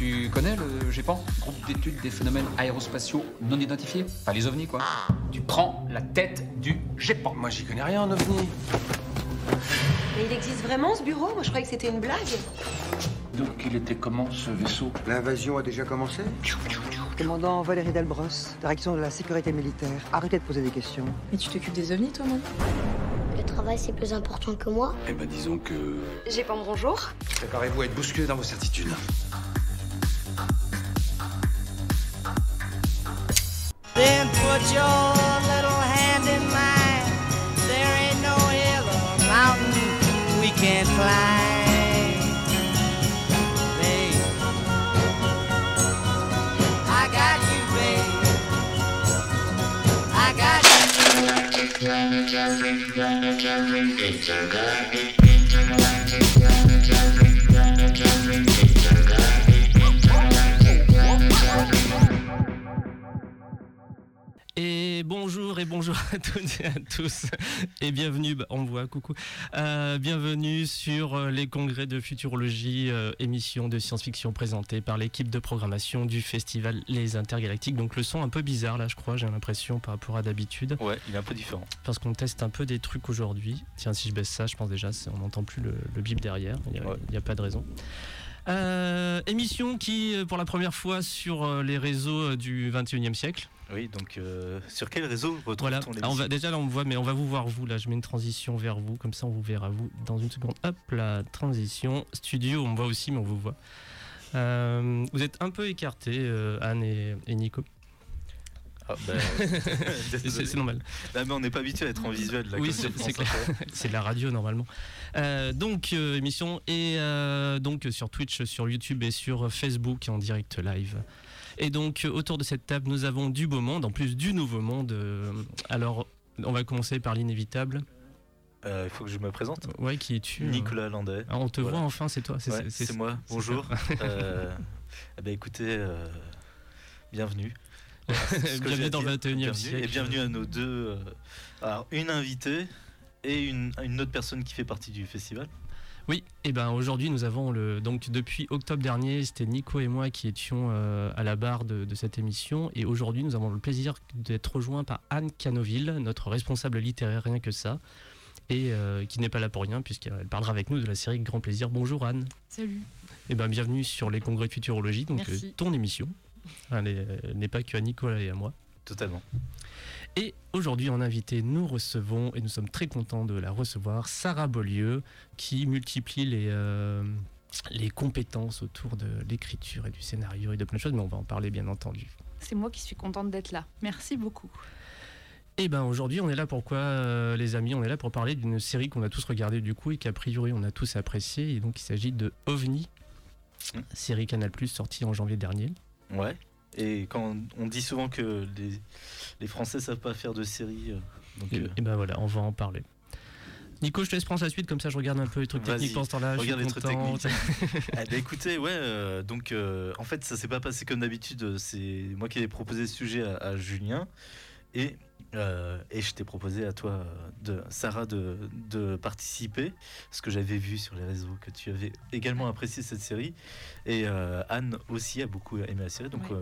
Tu connais le GEPAN Groupe d'études des phénomènes aérospatiaux non identifiés? Enfin, les ovnis, quoi. Tu prends la tête du GEPAN. Moi, j'y connais rien en ovni. Mais il existe vraiment ce bureau? Moi je croyais que c'était une blague. Donc, il était comment, ce vaisseau? L'invasion a déjà commencé? Commandant Valérie Delbros, direction de la sécurité militaire. Arrêtez de poser des questions. Mais tu t'occupes des ovnis, toi, non? Le travail, c'est plus important que moi. Eh ben, disons que. J'ai pas bonjour. Préparez-vous à être bousculé dans vos certitudes. Put your little hand in mine. There ain't no hill or mountain we can't climb. Babe, I got you, babe. I got you. Et bonjour et bonjour à toutes et à tous et bienvenue, bah, on voit, coucou, Euh, bienvenue sur euh, les congrès de futurologie, euh, émission de science-fiction présentée par l'équipe de programmation du festival Les Intergalactiques. Donc le son un peu bizarre là je crois, j'ai l'impression par rapport à d'habitude, Ouais, il est un peu différent. parce qu'on teste un peu des trucs aujourd'hui. Tiens si je baisse ça je pense déjà on n'entend plus le, le bip derrière, il n'y Ouais. a pas de raison. Euh, émission qui, euh, pour la première fois sur euh, les réseaux du 21e siècle, Oui, donc euh, sur quel réseau retrouve-t-on Voilà, on va, déjà là on me voit, mais on va vous voir vous. Là, je mets une transition vers vous, comme ça on vous verra vous dans une seconde. Hop, la transition. Studio, on me voit aussi, mais on vous voit. Euh, vous êtes un peu écartés, Anne et, et Nico. Ah, bah, C'est- normal. Ah, mais on n'est pas habitué à être en visuel là. Oui, c'est- sur c'est de la radio normalement. Euh, donc euh, émission et euh, donc sur Twitch, sur YouTube et sur Facebook en direct live. Et donc autour de cette table, nous avons du beau monde, en plus du nouveau monde. Alors, on va commencer par l'inévitable. Euh, Il faut que je me présente. Ouais, qui es-tu Nicolas Landais. Ah, on te Voilà. voit enfin, c'est toi. Ouais, c'est moi. Bonjour. Euh, eh ben, écoutez, euh, bienvenue. Bienvenue à dans le dire. 21e Bienvenue, siècle. Et bienvenue à nos deux. euh, alors, une invitée et une, une autre personne qui fait partie du festival. Oui, et ben aujourd'hui nous avons le donc depuis octobre dernier, c'était Nico et moi qui étions euh, à la barre de, de cette émission et aujourd'hui nous avons le plaisir d'être rejoints par Anne Canoville, notre responsable littéraire rien que ça et euh, qui n'est pas là pour rien puisqu'elle parlera avec nous de la série Grand Plaisir. Bonjour Anne. Salut. Et ben bienvenue sur les congrès de futurologie donc Merci. euh, ton émission. Elle elle n'est pas que à Nicolas et à moi. Totalement. Et aujourd'hui, en invité, nous recevons, et nous sommes très contents de la recevoir, Sarah Beaulieu, qui multiplie les, euh, les compétences autour de l'écriture et du scénario et de plein de choses, mais on va en parler bien entendu. C'est moi qui suis contente d'être là. Merci beaucoup. Et ben aujourd'hui, on est là pourquoi, euh, les amis? On est là pour parler d'une série qu'on a tous regardée du coup et qu'a priori on a tous appréciée. Et donc il s'agit de OVNI, Mm. série Canal sortie en janvier dernier. Ouais. Et quand on dit souvent que les, les Français savent pas faire de séries, euh, donc Et, euh, et ben voilà, on va en parler. Nico, je te laisse prendre la suite, comme ça je regarde un peu les trucs techniques pendant ce temps-là. je suis regarde les trucs content. eh ben, écoutez, ouais, euh, donc euh, en fait ça s'est pas passé comme d'habitude. C'est moi qui ai proposé ce sujet à, à Julien et euh, et je t'ai proposé à toi, euh, de Sarah, de, de participer parce que j'avais vu sur les réseaux que tu avais également apprécié cette série et euh, Anne aussi a beaucoup aimé la série, donc Oui.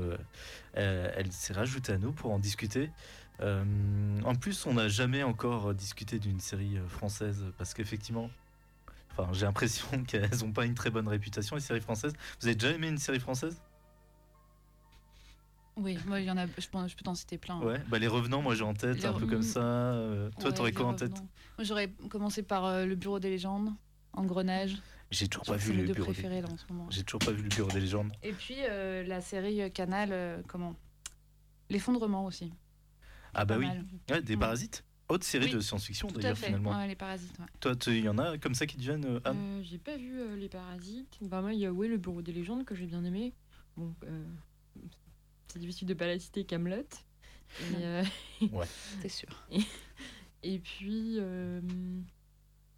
euh, elle s'est rajoutée à nous pour en discuter. En plus, on n'a jamais encore discuté d'une série française parce qu'effectivement, enfin, j'ai l'impression qu'elles n'ont pas une très bonne réputation les séries françaises. Vous avez déjà aimé une série française? Oui, moi, il y en a, je, pense, je peux t'en citer plein. Ouais. Bah les Revenants, moi j'ai en tête Les un peu comme ça. euh, toi, Ouais, t'aurais quoi en tête. Moi, j'aurais commencé par euh, Le Bureau des légendes, Engrenage. J'ai toujours pas vu le bureau. Des... préférés là en ce moment. J'ai toujours pas vu le bureau des légendes. Et puis euh, la série Canal, euh, comment? L'effondrement aussi. Ah bah Pas oui. Ouais, des parasites. Autre série Oui, de science-fiction d'ailleurs fait. finalement. Ouais, les parasites. ouais. Toi, tu- il y en a comme ça qui te viennent, euh, Anne? Euh, j'ai pas vu euh, les parasites. Bah moi il y a ouais, le bureau des légendes que j'ai bien aimé. Bon, euh, c'est difficile de pas la citer Camelot. Euh, C'est sûr. et puis euh,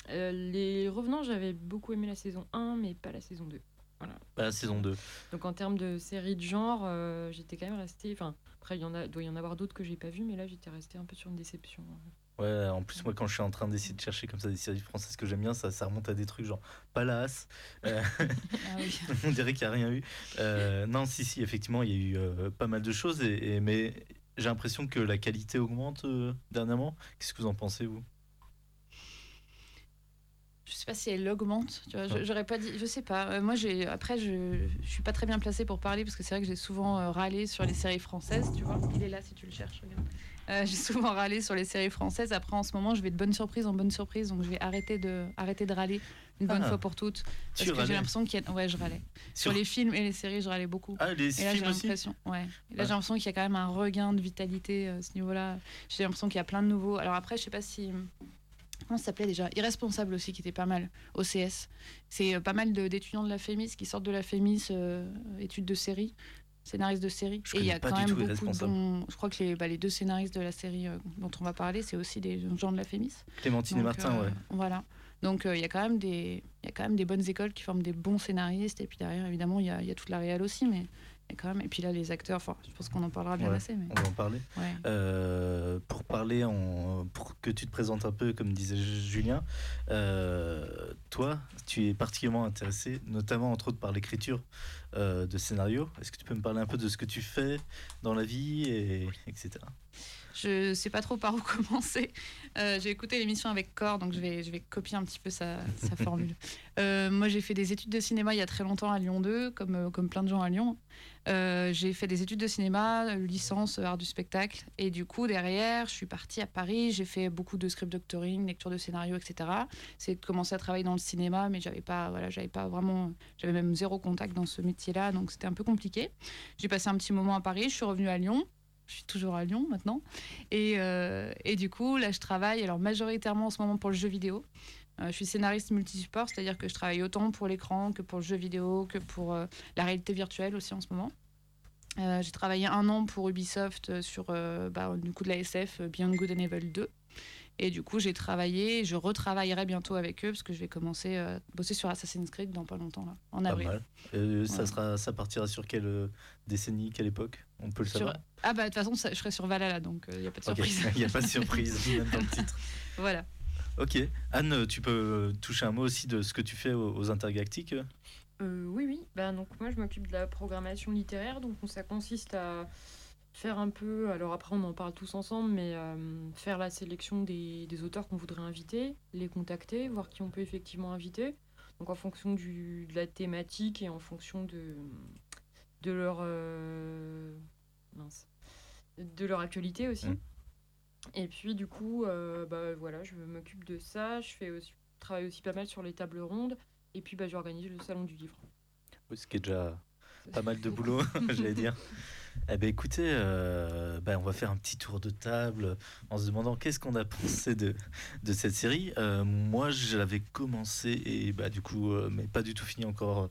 euh, les revenants, j'avais beaucoup aimé la saison 1 mais pas la saison 2. Voilà. Bah, la saison 2. Donc en termes de série de genre, euh, j'étais quand même restée. Enfin après il y en a, doit y en avoir d'autres que j'ai pas vu, mais là j'étais restée un peu sur une déception. Ouais, en plus, moi, quand je suis en train d'essayer de chercher comme ça des séries françaises que j'aime bien, ça, ça remonte à des trucs genre Palace. euh, Ah oui. on dirait qu'il n'y a rien eu. Euh, non, si, si, effectivement, il y a eu euh, pas mal de choses, et, et- mais j'ai l'impression que la qualité augmente dernièrement. Qu'est-ce que vous en pensez, vous? Je sais pas si elle augmente. Tu vois, Ouais. j'aurais pas dit. Je sais pas. Euh, moi, j'ai. Après, je, je suis pas très bien placée pour parler parce que c'est vrai que j'ai souvent euh, râlé sur les séries françaises. Tu vois, il est là si tu le cherches. regarde. Euh, j'ai souvent râlé sur les séries françaises. Après, en ce moment, je vais de bonne surprise en bonne surprise, donc je vais arrêter de arrêter de râler une bonne Ah. fois pour toutes. Parce que j'ai l'impression qu'il y a. Ouais, je râlais. Sur... Sur- les films et les séries, je râlais beaucoup. Ah, les Et là, j'ai films aussi l'impression, ouais. Et là, Ah. j'ai l'impression qu'il y a quand même un regain de vitalité euh, à ce niveau-là. J'ai l'impression qu'il y a plein de nouveaux. Alors après, je sais pas si. Comment ça s'appelait déjà? Irresponsable aussi, qui était pas mal. OCS. C'est euh, pas mal de- d'étudiants de la FEMIS qui sortent de la FEMIS, euh, études de série, scénaristes de série. Je Et il y a quand même beaucoup bons. Je crois que les, bah, les deux scénaristes de la série euh, dont on va parler, c'est aussi des gens de la FEMIS. Clémentine et Martin, euh, ouais. Voilà. Donc euh, il y a quand même des, il y a quand même des bonnes écoles qui forment des bons scénaristes. Et puis derrière, évidemment, il y a, il y a toute la réal aussi, mais a quand même. Et puis là, les acteurs. Enfin, je pense qu'on en parlera bien Ouais, assez. Mais... On va en parler. Ouais. Euh, pour parler, pour que tu te présentes un peu, comme disait Julien, euh, toi, tu es particulièrement intéressé, notamment entre autres par l'écriture euh, de scénarios. Est-ce que tu peux me parler un peu de ce que tu fais dans la vie, et, etc. Je sais pas trop par où commencer. J'ai écouté l'émission avec Cor, donc je vais, je vais copier un petit peu sa, sa formule. Moi, j'ai fait des études de cinéma il y a très longtemps à Lyon 2, comme, comme plein de gens à Lyon. Euh, j'ai fait des études de cinéma, euh, licence euh, art du spectacle. Et du coup, derrière, je suis partie à Paris. J'ai fait beaucoup de script doctoring, lecture de scénario, etc. C'est de commencer à travailler dans le cinéma, mais j'avais pas, voilà, j'avais pas vraiment, j'avais même zéro contact dans ce métier-là, donc c'était un peu compliqué. J'ai passé un petit moment à Paris. Je suis revenue à Lyon. Je suis toujours à Lyon maintenant. Et, et du coup, là, je travaille alors majoritairement en ce moment pour le jeu vidéo. Euh, je suis scénariste multisupport, c'est-à-dire que je travaille autant pour l'écran que pour le jeu vidéo, que pour euh, la réalité virtuelle aussi en ce moment. Euh, j'ai travaillé un an pour Ubisoft sur euh, bah, du coup de la SF Beyond Good and Evil 2. Et du coup, j'ai travaillé, je retravaillerai bientôt avec eux parce que je vais commencer euh, à bosser sur Assassin's Creed dans pas longtemps, là, en Pas avril. mal. Euh, ça, Ouais. sera, ça partira sur quelle décennie, quelle époque? On peut le Sur- savoir? Ah bah de toute façon, ça- je serai sur Valhalla, donc il n'y a pas de surprise. Il n'y a pas de surprise, même dans le titre. voilà. Ok. Anne, tu peux toucher un mot aussi de ce que tu fais aux, aux intergalactiques Euh, oui, oui. Bah, donc moi, je m'occupe de la programmation littéraire. Donc ça consiste à faire un peu. Alors après, on en parle tous ensemble, mais euh, faire la sélection des, des auteurs qu'on voudrait inviter, les contacter, voir qui on peut effectivement inviter. Donc en fonction du, de la thématique et en fonction de, de leur euh, mince, de leur actualité aussi. Mm. Et puis du coup, euh, bah voilà, je m'occupe de ça. Je fais aussi, je travaille aussi pas mal sur les tables rondes. Et puis bah, j'organise le salon du livre. Oui, Ce qui est déjà pas mal de boulot, j'allais dire. Eh ben écoutez, euh, ben, on va faire un petit tour de table en se demandant qu'est-ce qu'on a pensé de, de cette série. Euh, moi, je l'avais commencé et bah du coup, euh, mais pas du tout fini encore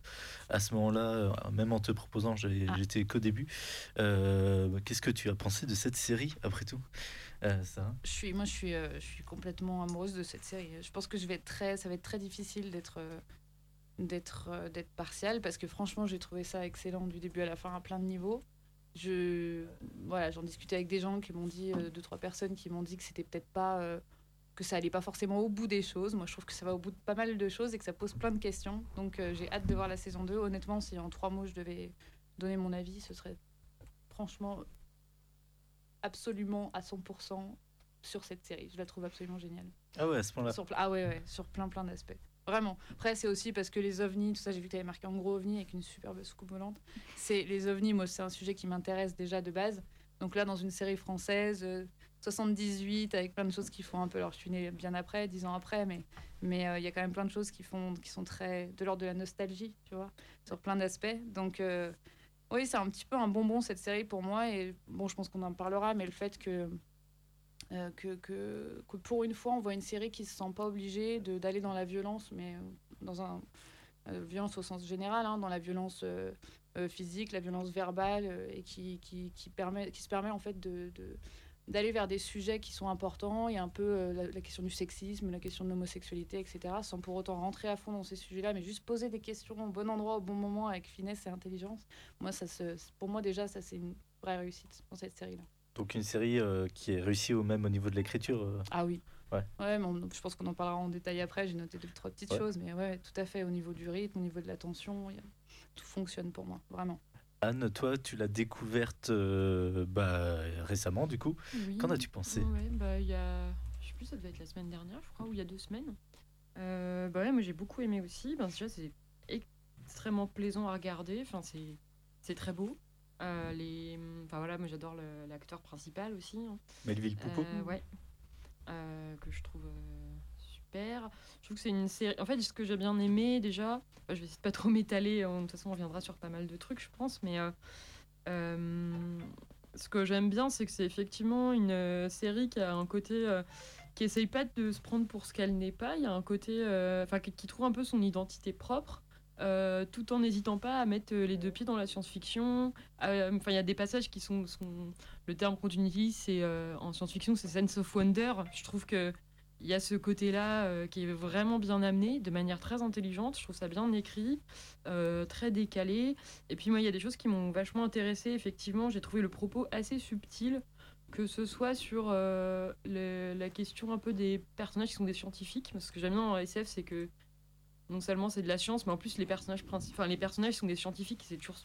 à ce moment-là. Même en te proposant, Ah. j'étais qu'au début. Euh, qu'est-ce que tu as pensé de cette série après tout, euh, Je suis, moi, je suis, euh, je suis complètement amoureuse de cette série. Je pense que je vais être très, ça va être très difficile d'être, euh, d'être, d'être partiale parce que franchement, j'ai trouvé ça excellent du début à la fin à plein de niveaux. Je, voilà, j'en discutais avec des gens qui m'ont dit, deux trois personnes qui m'ont dit que c'était peut-être pas, que ça allait pas forcément au bout des choses. Moi, je trouve que ça va au bout de pas mal de choses et que ça pose plein de questions. Donc, j'ai hâte de voir la saison 2. Honnêtement, si en trois mots je devais donner mon avis, ce serait franchement absolument à 100% sur cette série. Je la trouve absolument géniale. Ah ouais, à ce point-là. Ah ouais, ouais, sur plein plein d'aspects. Vraiment. Après, c'est aussi parce que les ovnis, tout ça, j'ai vu que tu avais marqué en gros ovnis avec une superbe soucoupe volante. C'est les ovnis, moi, c'est un sujet qui m'intéresse déjà de base. Donc là, dans une série française, euh, 78, avec plein de choses qui font un peu. Alors, je suis née bien après, dix ans après, mais mais euh, il y a quand même plein de choses qui font, qui sont très de l'ordre de la nostalgie, tu vois, sur plein d'aspects. Donc euh, oui, c'est un petit peu un bonbon cette série pour moi. Et bon, je pense qu'on en parlera, mais le fait que euh, que, que, pour une fois, on voit une série qui se sent pas obligée d'aller dans la violence, mais euh, dans un euh, violence au sens général, hein, dans la violence physique, la violence verbale, et qui, qui, qui, permet, qui se permet en fait de- d'aller vers des sujets qui sont importants. Il y a un peu euh, la, la question du sexisme, la question de l'homosexualité, etc., sans pour autant rentrer à fond dans ces sujets-là, mais juste poser des questions au bon endroit, au bon moment, avec finesse et intelligence. Moi, ça se, pour moi déjà, ça c'est une vraie réussite dans cette série-là. Donc une série euh, qui est réussie au même au niveau de l'écriture. euh. Ah oui. Ouais. Ouais, mais on- je pense qu'on en parlera en détail après. J'ai noté deux, trois petites Ouais. choses, mais ouais, tout à fait. Au niveau du rythme, au niveau de la tension, a- tout fonctionne pour moi, vraiment. Anne, toi, tu l'as découverte euh, bah, récemment, du coup. Oui. Qu'en as-tu pensé? Ouais, bah, il y a. Je sais plus, ça devait être la semaine dernière, je crois, ou il y a deux semaines. Euh, bah ouais, moi j'ai beaucoup aimé aussi. Ben, déjà, c'est extrêmement plaisant à regarder. Enfin, c'est, c'est très beau. Euh, les... Enfin voilà, moi j'adore l'acteur principal aussi. hein. Melville Poupeau? Euh, ouais. Que je trouve Je trouve que c'est une série. En fait, ce que j'ai bien aimé déjà, je vais essayer de pas trop m'étaler. De toute façon, on reviendra sur pas mal de trucs, je pense. Mais euh, euh, ce que j'aime bien, c'est que c'est effectivement une euh, série qui a un côté. qui essaye pas de se prendre pour ce qu'elle n'est pas. Il y a un côté. Enfin, qui, trouve un peu son identité propre. tout en n'hésitant pas à mettre les deux pieds dans la science-fiction. Enfin, il y a des passages qui sont, le terme qu'on utilise, c'est en science-fiction, c'est sense of wonder. Je trouve que il y a ce côté-là euh, qui est vraiment bien amené, de manière très intelligente. Je trouve ça bien écrit, euh, très décalé. Et puis moi, il y a des choses qui m'ont vachement intéressé. Effectivement, j'ai trouvé le propos assez subtil, que ce soit sur euh, la question un peu des personnages qui sont des scientifiques. Parce que j'aime bien la SF, c'est que non seulement c'est de la science, mais en plus les personnages principaux, enfin les personnages sont des scientifiques, c'est toujours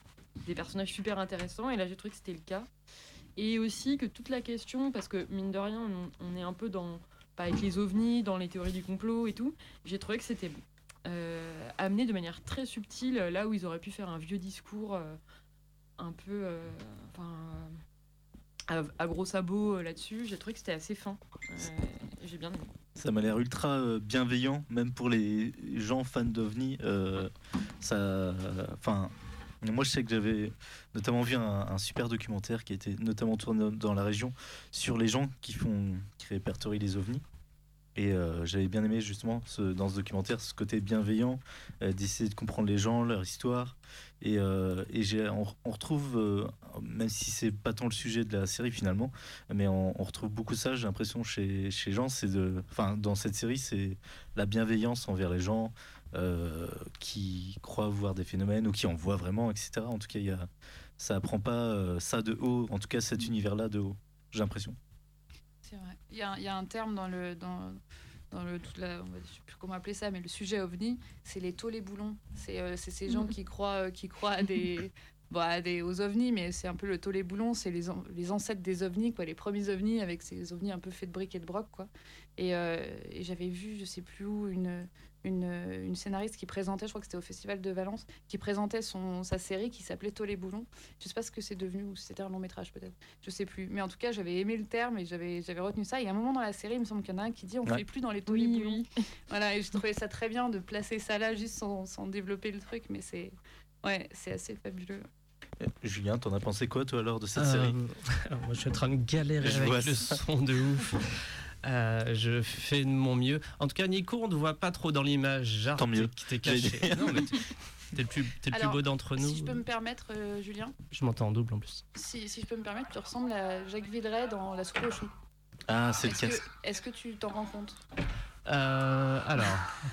des personnages super intéressants. Et là, j'ai trouvé que c'était le cas. Et aussi que toute la question, parce que mine de rien, on est un peu dans, pas avec les ovnis, dans les théories du complot et tout, j'ai trouvé que c'était euh, amené de manière très subtile, là où ils auraient pu faire un vieux discours euh, un peu, euh, à, gros sabots là-dessus. J'ai trouvé que c'était assez fin. J'ai bien aimé. Ça m'a l'air ultra bienveillant, même pour les gens fans d'OVNI. ça, enfin, moi je sais que j'avais notamment vu un, super documentaire qui a été notamment tourné dans la région sur les gens qui font, qui répertorient les OVNI. Et euh, j'avais bien aimé justement dans ce documentaire ce côté bienveillant, euh, d'essayer de comprendre les gens, leur histoire. Et, euh, et on, on retrouve, euh, même si c'est pas tant le sujet de la série finalement, mais on, retrouve beaucoup ça, j'ai l'impression, chez, chez gens. C'est de, dans cette série, c'est la bienveillance envers les gens euh, qui croient voir des phénomènes ou qui en voient vraiment, etc. En tout cas, il y a, ça apprend pas euh, ça de haut, en tout cas cet univers-là de haut, j'ai l'impression. C'est vrai. Il y, a, un- il y a un terme dans le dans, dans le toute la, on va- je sais plus comment appeler ça, mais le sujet ovni, c'est les taux les boulons. C'est euh, c'est ces gens qui croient euh, qui croient à des bon, à des aux ovnis, mais c'est un peu le taux les boulons, c'est les, les ancêtres des ovnis, quoi, les premiers ovnis avec ces ovnis un peu faits de briques et de broc, quoi. Et, euh, et j'avais vu, je sais plus où, une une, une scénariste qui présentait, je crois que c'était au Festival de Valence, qui présentait son, sa série qui s'appelait Taux les boulons. Je sais pas ce que c'est devenu, ou si c'était un long métrage peut-être. Je sais plus. Mais en tout cas, j'avais aimé le terme et j'avais j'avais retenu ça. Et à un moment dans la série, il me semble qu'il y en a un qui dit on ne Ouais. fait plus dans les les boulons. Voilà, et je trouvais ça très bien de placer ça là juste sans, sans développer le truc. Mais c'est ouais, c'est assez fabuleux. Euh, Julien, t'en as pensé quoi toi alors de cette Euh, série? moi, je suis en train de galérer Je avec vois le son de ouf. Euh, je fais de mon mieux. En tout cas, Nico, on ne voit pas trop dans l'image. Genre, Tant mieux. T'es t'es caché. Non, mais t'es t'es le plus, t'es le plus beau d'entre nous. Si je peux me permettre, euh, Julien, Je m'entends en double en plus. si, si je peux me permettre, tu ressembles à Jacques Villeray dans La soupe. Ah, c'est le casque. est-ce que tu t'en rends compte? Euh, alors,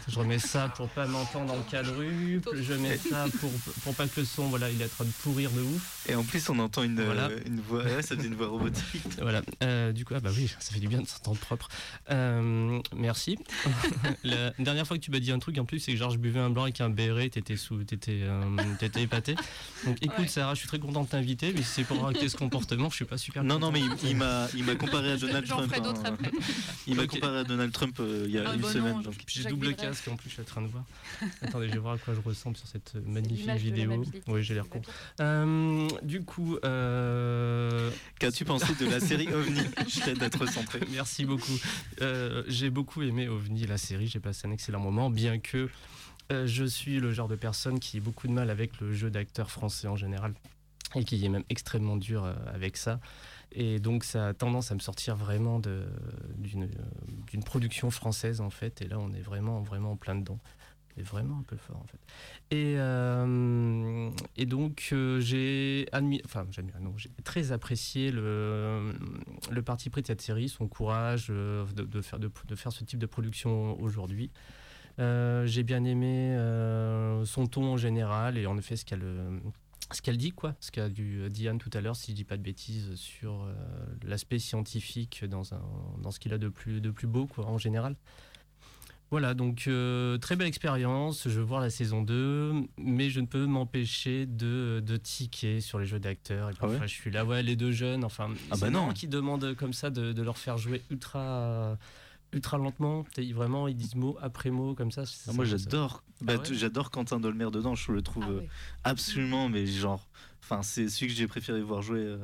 je remets ça pour pas m'entendre en quadruple. Je mets ça pour, pour pas que le son, voilà, il est en train de pourrir de ouf. Et en plus, on entend une, Voilà. euh, une voix, ouais, ça fait une voix robotique. Voilà. Euh, du coup, ah bah oui, ça fait du bien de s'entendre propre. Euh, merci. La dernière fois que tu m'as dit un truc, en plus, c'est que genre je buvais un blanc avec un béret, t'étais sous, t'étais, euh, t'étais épaté. Donc écoute, Ouais. Sarah, je suis très content de t'inviter, mais si c'est pour arrêter ce comportement, je suis pas super. Non, non, mais il, il m'a, il m'a comparé à Donald J'en Trump. ferai d'autres hein. après. Il m'a comparé à Donald Trump euh, il y a Ah, une non, semaine. je- donc. Puis j'ai double Villeray. casque en plus, je suis en train de voir. Attendez, je vais voir à quoi je ressemble sur cette euh, magnifique vidéo. Oui, j'ai l'air con. Euh, du coup, euh, Qu'as-tu pensé de la série OVNI? Je t'aide à te recentrer. Merci beaucoup. Euh, j'ai beaucoup aimé OVNI, la série. J'ai passé un excellent moment, bien que euh, je suis le genre de personne qui a beaucoup de mal avec le jeu d'acteurs français en général et qui est même extrêmement dur euh, avec ça. Et donc ça a tendance à me sortir vraiment d'une production française en fait. Et là, on est vraiment, vraiment en plein dedans. Est vraiment un peu fort en fait. Et, euh, et donc euh, j'ai admis, enfin j'ai très apprécié le, le parti pris de cette série, son courage euh, de, faire, de, faire ce type de production aujourd'hui. J'ai bien aimé son ton en général et en effet ce qu'elle ce qu'elle dit quoi, ce qu'a dit Diane tout à l'heure si je dis pas de bêtises sur euh, l'aspect scientifique dans, un, dans ce qu'il a de plus, de plus beau quoi, en général. Voilà, donc euh, très belle expérience. Je veux voir la saison 2, mais je ne peux m'empêcher de, de tiquer sur les jeux d'acteurs. Et Ah ouais? parfois, je suis là, ouais, les deux jeunes. Enfin, Ah bah non. qu'ils demandent comme ça de, de leur faire jouer ultra, ultra lentement. Vraiment, ils disent mot après mot comme ça. Ah, moi j'adore Ah bah, ouais t- j'adore Quentin Dolmer dedans, je le trouve Ah ouais. absolument mais genre enfin c'est celui que j'ai préféré voir jouer euh,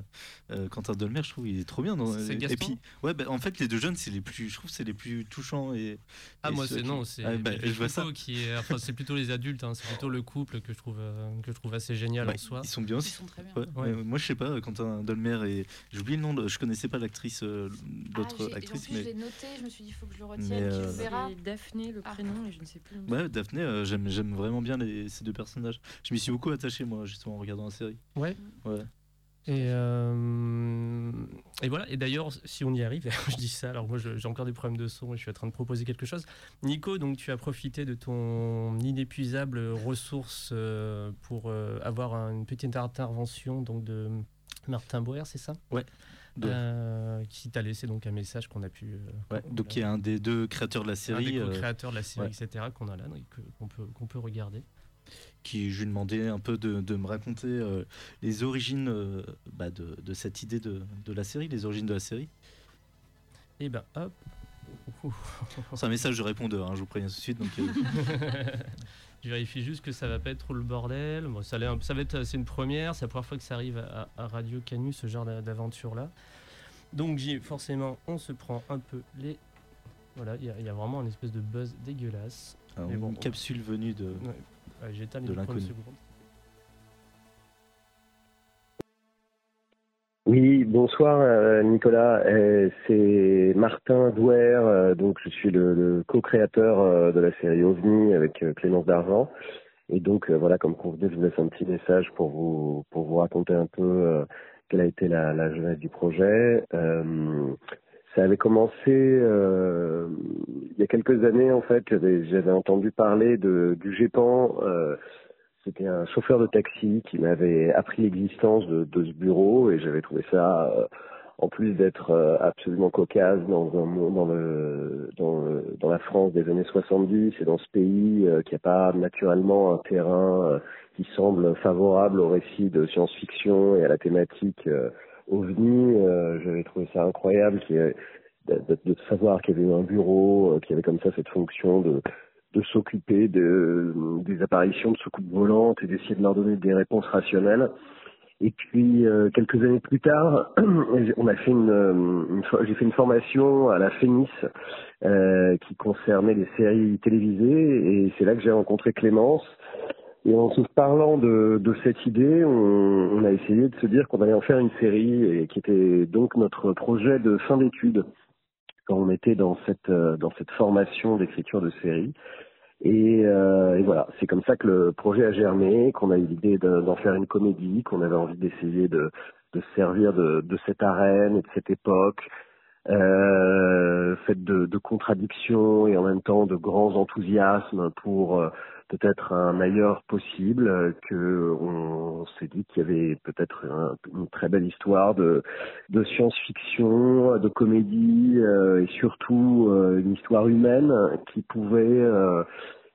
euh, Quentin Dolmer, je trouve il est trop bien dans C'est et puis ouais bah, en fait les deux jeunes c'est les plus je trouve c'est les plus touchants et Ah et moi c'est qui- non c'est Ah, bah, je vois ça qui est enfin c'est plutôt les adultes hein, c'est plutôt le couple que je trouve euh, que je trouve assez génial Bah, en soi ils sont bien Ils aussi sont très bien. Ouais, Ouais. mais moi je sais pas Quentin Dolmer et j'ai oublié le nom de, je connaissais pas l'actrice euh, Ah, l'autre j'ai- en actrice plus, je l'ai noté, je me suis dit, il faut que je le retienne, euh, le verra. Daphné le Ah. prénom et je ne sais plus. le nom. ouais Daphné euh, j'aime j'aime vraiment bien les, ces deux personnages je m'y suis beaucoup attaché moi justement en regardant la série ouais ouais Et, euh, et voilà, et d'ailleurs, si on y arrive, je dis ça, alors moi j'ai encore des problèmes de son et je suis en train de proposer quelque chose. Nico, donc tu as profité de ton inépuisable ressource euh, pour euh, avoir un- une petite intervention donc de Martin Boer, c'est ça? Ouais. Euh, qui t'a laissé donc un message qu'on a pu. euh, ouais donc y a un des deux créateurs de la un série des euh, co-créateurs de la série, ouais. etc., qu'on a là, qu'on peut, qu'on peut regarder. Qui je lui demandais un peu de, de me raconter euh, les origines euh, bah, de, de cette idée de, de la série, les origines de la série. Et ben hop. C'est un message de répondeur, hein, je vous préviens tout de suite. Donc, euh, Je vérifie juste que ça va pas être trop le bordel. Bon, ça, va être, c'est une première, c'est la première fois que ça arrive à, à Radio Canu, ce genre d'a- d'aventure-là. Donc, forcément, on se prend un peu les. Voilà, il y, a- il y a vraiment une espèce de buzz dégueulasse. alors, Mais une capsule venue de. Ouais. Ouais, J'éteins les De micros une l'inconnu. seconde. Oui, bonsoir euh, Nicolas. Euh, c'est Martin Douer, euh, donc je suis le, le co-créateur de la série OVNI avec Clémence d'Argent. Et donc voilà, comme convenu, je vous laisse un petit message pour vous pour vous raconter un peu quelle a été la, la jeunesse du projet. Ça avait commencé euh, il y a quelques années en fait. J'avais entendu parler de du GEPAN. euh, c'était un chauffeur de taxi qui m'avait appris l'existence de, ce bureau et j'avais trouvé ça, euh, en plus d'être euh, absolument cocasse dans un dans le, dans, le- dans la France des années 70 et dans ce pays qui n'a pas naturellement un terrain qui semble favorable au récit de science-fiction et à la thématique ovni, euh, j'avais trouvé ça incroyable de, de- de savoir qu'il y avait eu un bureau euh, qui avait comme ça cette fonction de de s'occuper de, des apparitions de soucoupes volantes et d'essayer de leur donner des réponses rationnelles. Et puis euh, quelques années plus tard, on a fait une, euh, une j'ai fait une formation à la FENIS euh, qui concernait les séries télévisées et c'est là que j'ai rencontré Clémence. Et en se parlant de, de cette idée, on, on a essayé de se dire qu'on allait en faire une série et qui était donc notre projet de fin d'études quand on était dans cette euh, dans cette formation d'écriture de série. Et, euh, et voilà, c'est comme ça que le projet a germé, qu'on a eu l'idée de- d'en faire une comédie, qu'on avait envie d'essayer de, de se servir de, de cette arène et de cette époque, euh, faite de, de contradictions et en même temps de grands enthousiasmes pour euh, peut-être un meilleur possible, euh, que on s'est dit qu'il y avait peut-être un- une très belle histoire de, de science-fiction, de comédie euh, et surtout euh, une histoire humaine qui pouvait euh,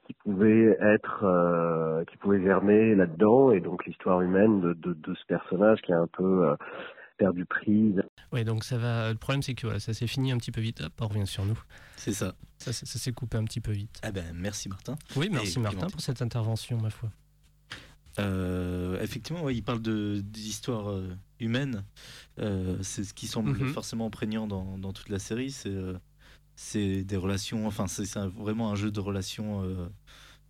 qui pouvait être euh, qui pouvait germer là-dedans. Et donc l'histoire humaine de, de, de ce personnage qui a un peu euh, perdu prise. Ouais, donc ça va. Le problème, c'est que voilà, ça s'est fini un petit peu vite. Hop, on revient sur nous. C'est ça. Ça, ça- ça s'est coupé un petit peu vite. Ah ben merci Martin. Oui, merci Et Martin pour cette intervention, ma foi. Euh, effectivement, ouais, il parle de d'histoires euh, humaines. Euh, c'est ce qui semble Mhm. forcément prégnant dans, dans toute la série. C'est euh, c'est des relations. Enfin, c'est c'est un- vraiment un jeu de relations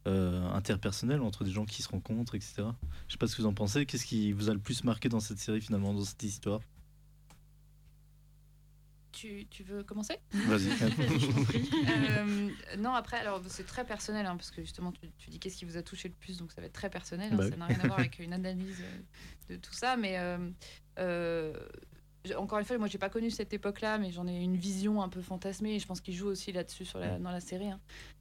euh, interpersonnelles entre des gens qui se rencontrent, etc. Je sais pas ce que vous en pensez. Qu'est-ce qui vous a le plus marqué dans cette série finalement, dans cette histoire? Tu, tu veux commencer? Vas-y. Euh, non, après, alors c'est très personnel, hein, parce que justement, tu, tu dis qu'est-ce qui vous a touché le plus, donc ça va être très personnel, hein, Bah ça oui. n'a rien à voir avec une analyse de tout ça, mais euh, euh, encore une fois, moi j'ai pas connu cette époque-là, mais j'en ai une vision un peu fantasmée. Et je pense qu'il joue aussi là-dessus sur la, dans la série. hein.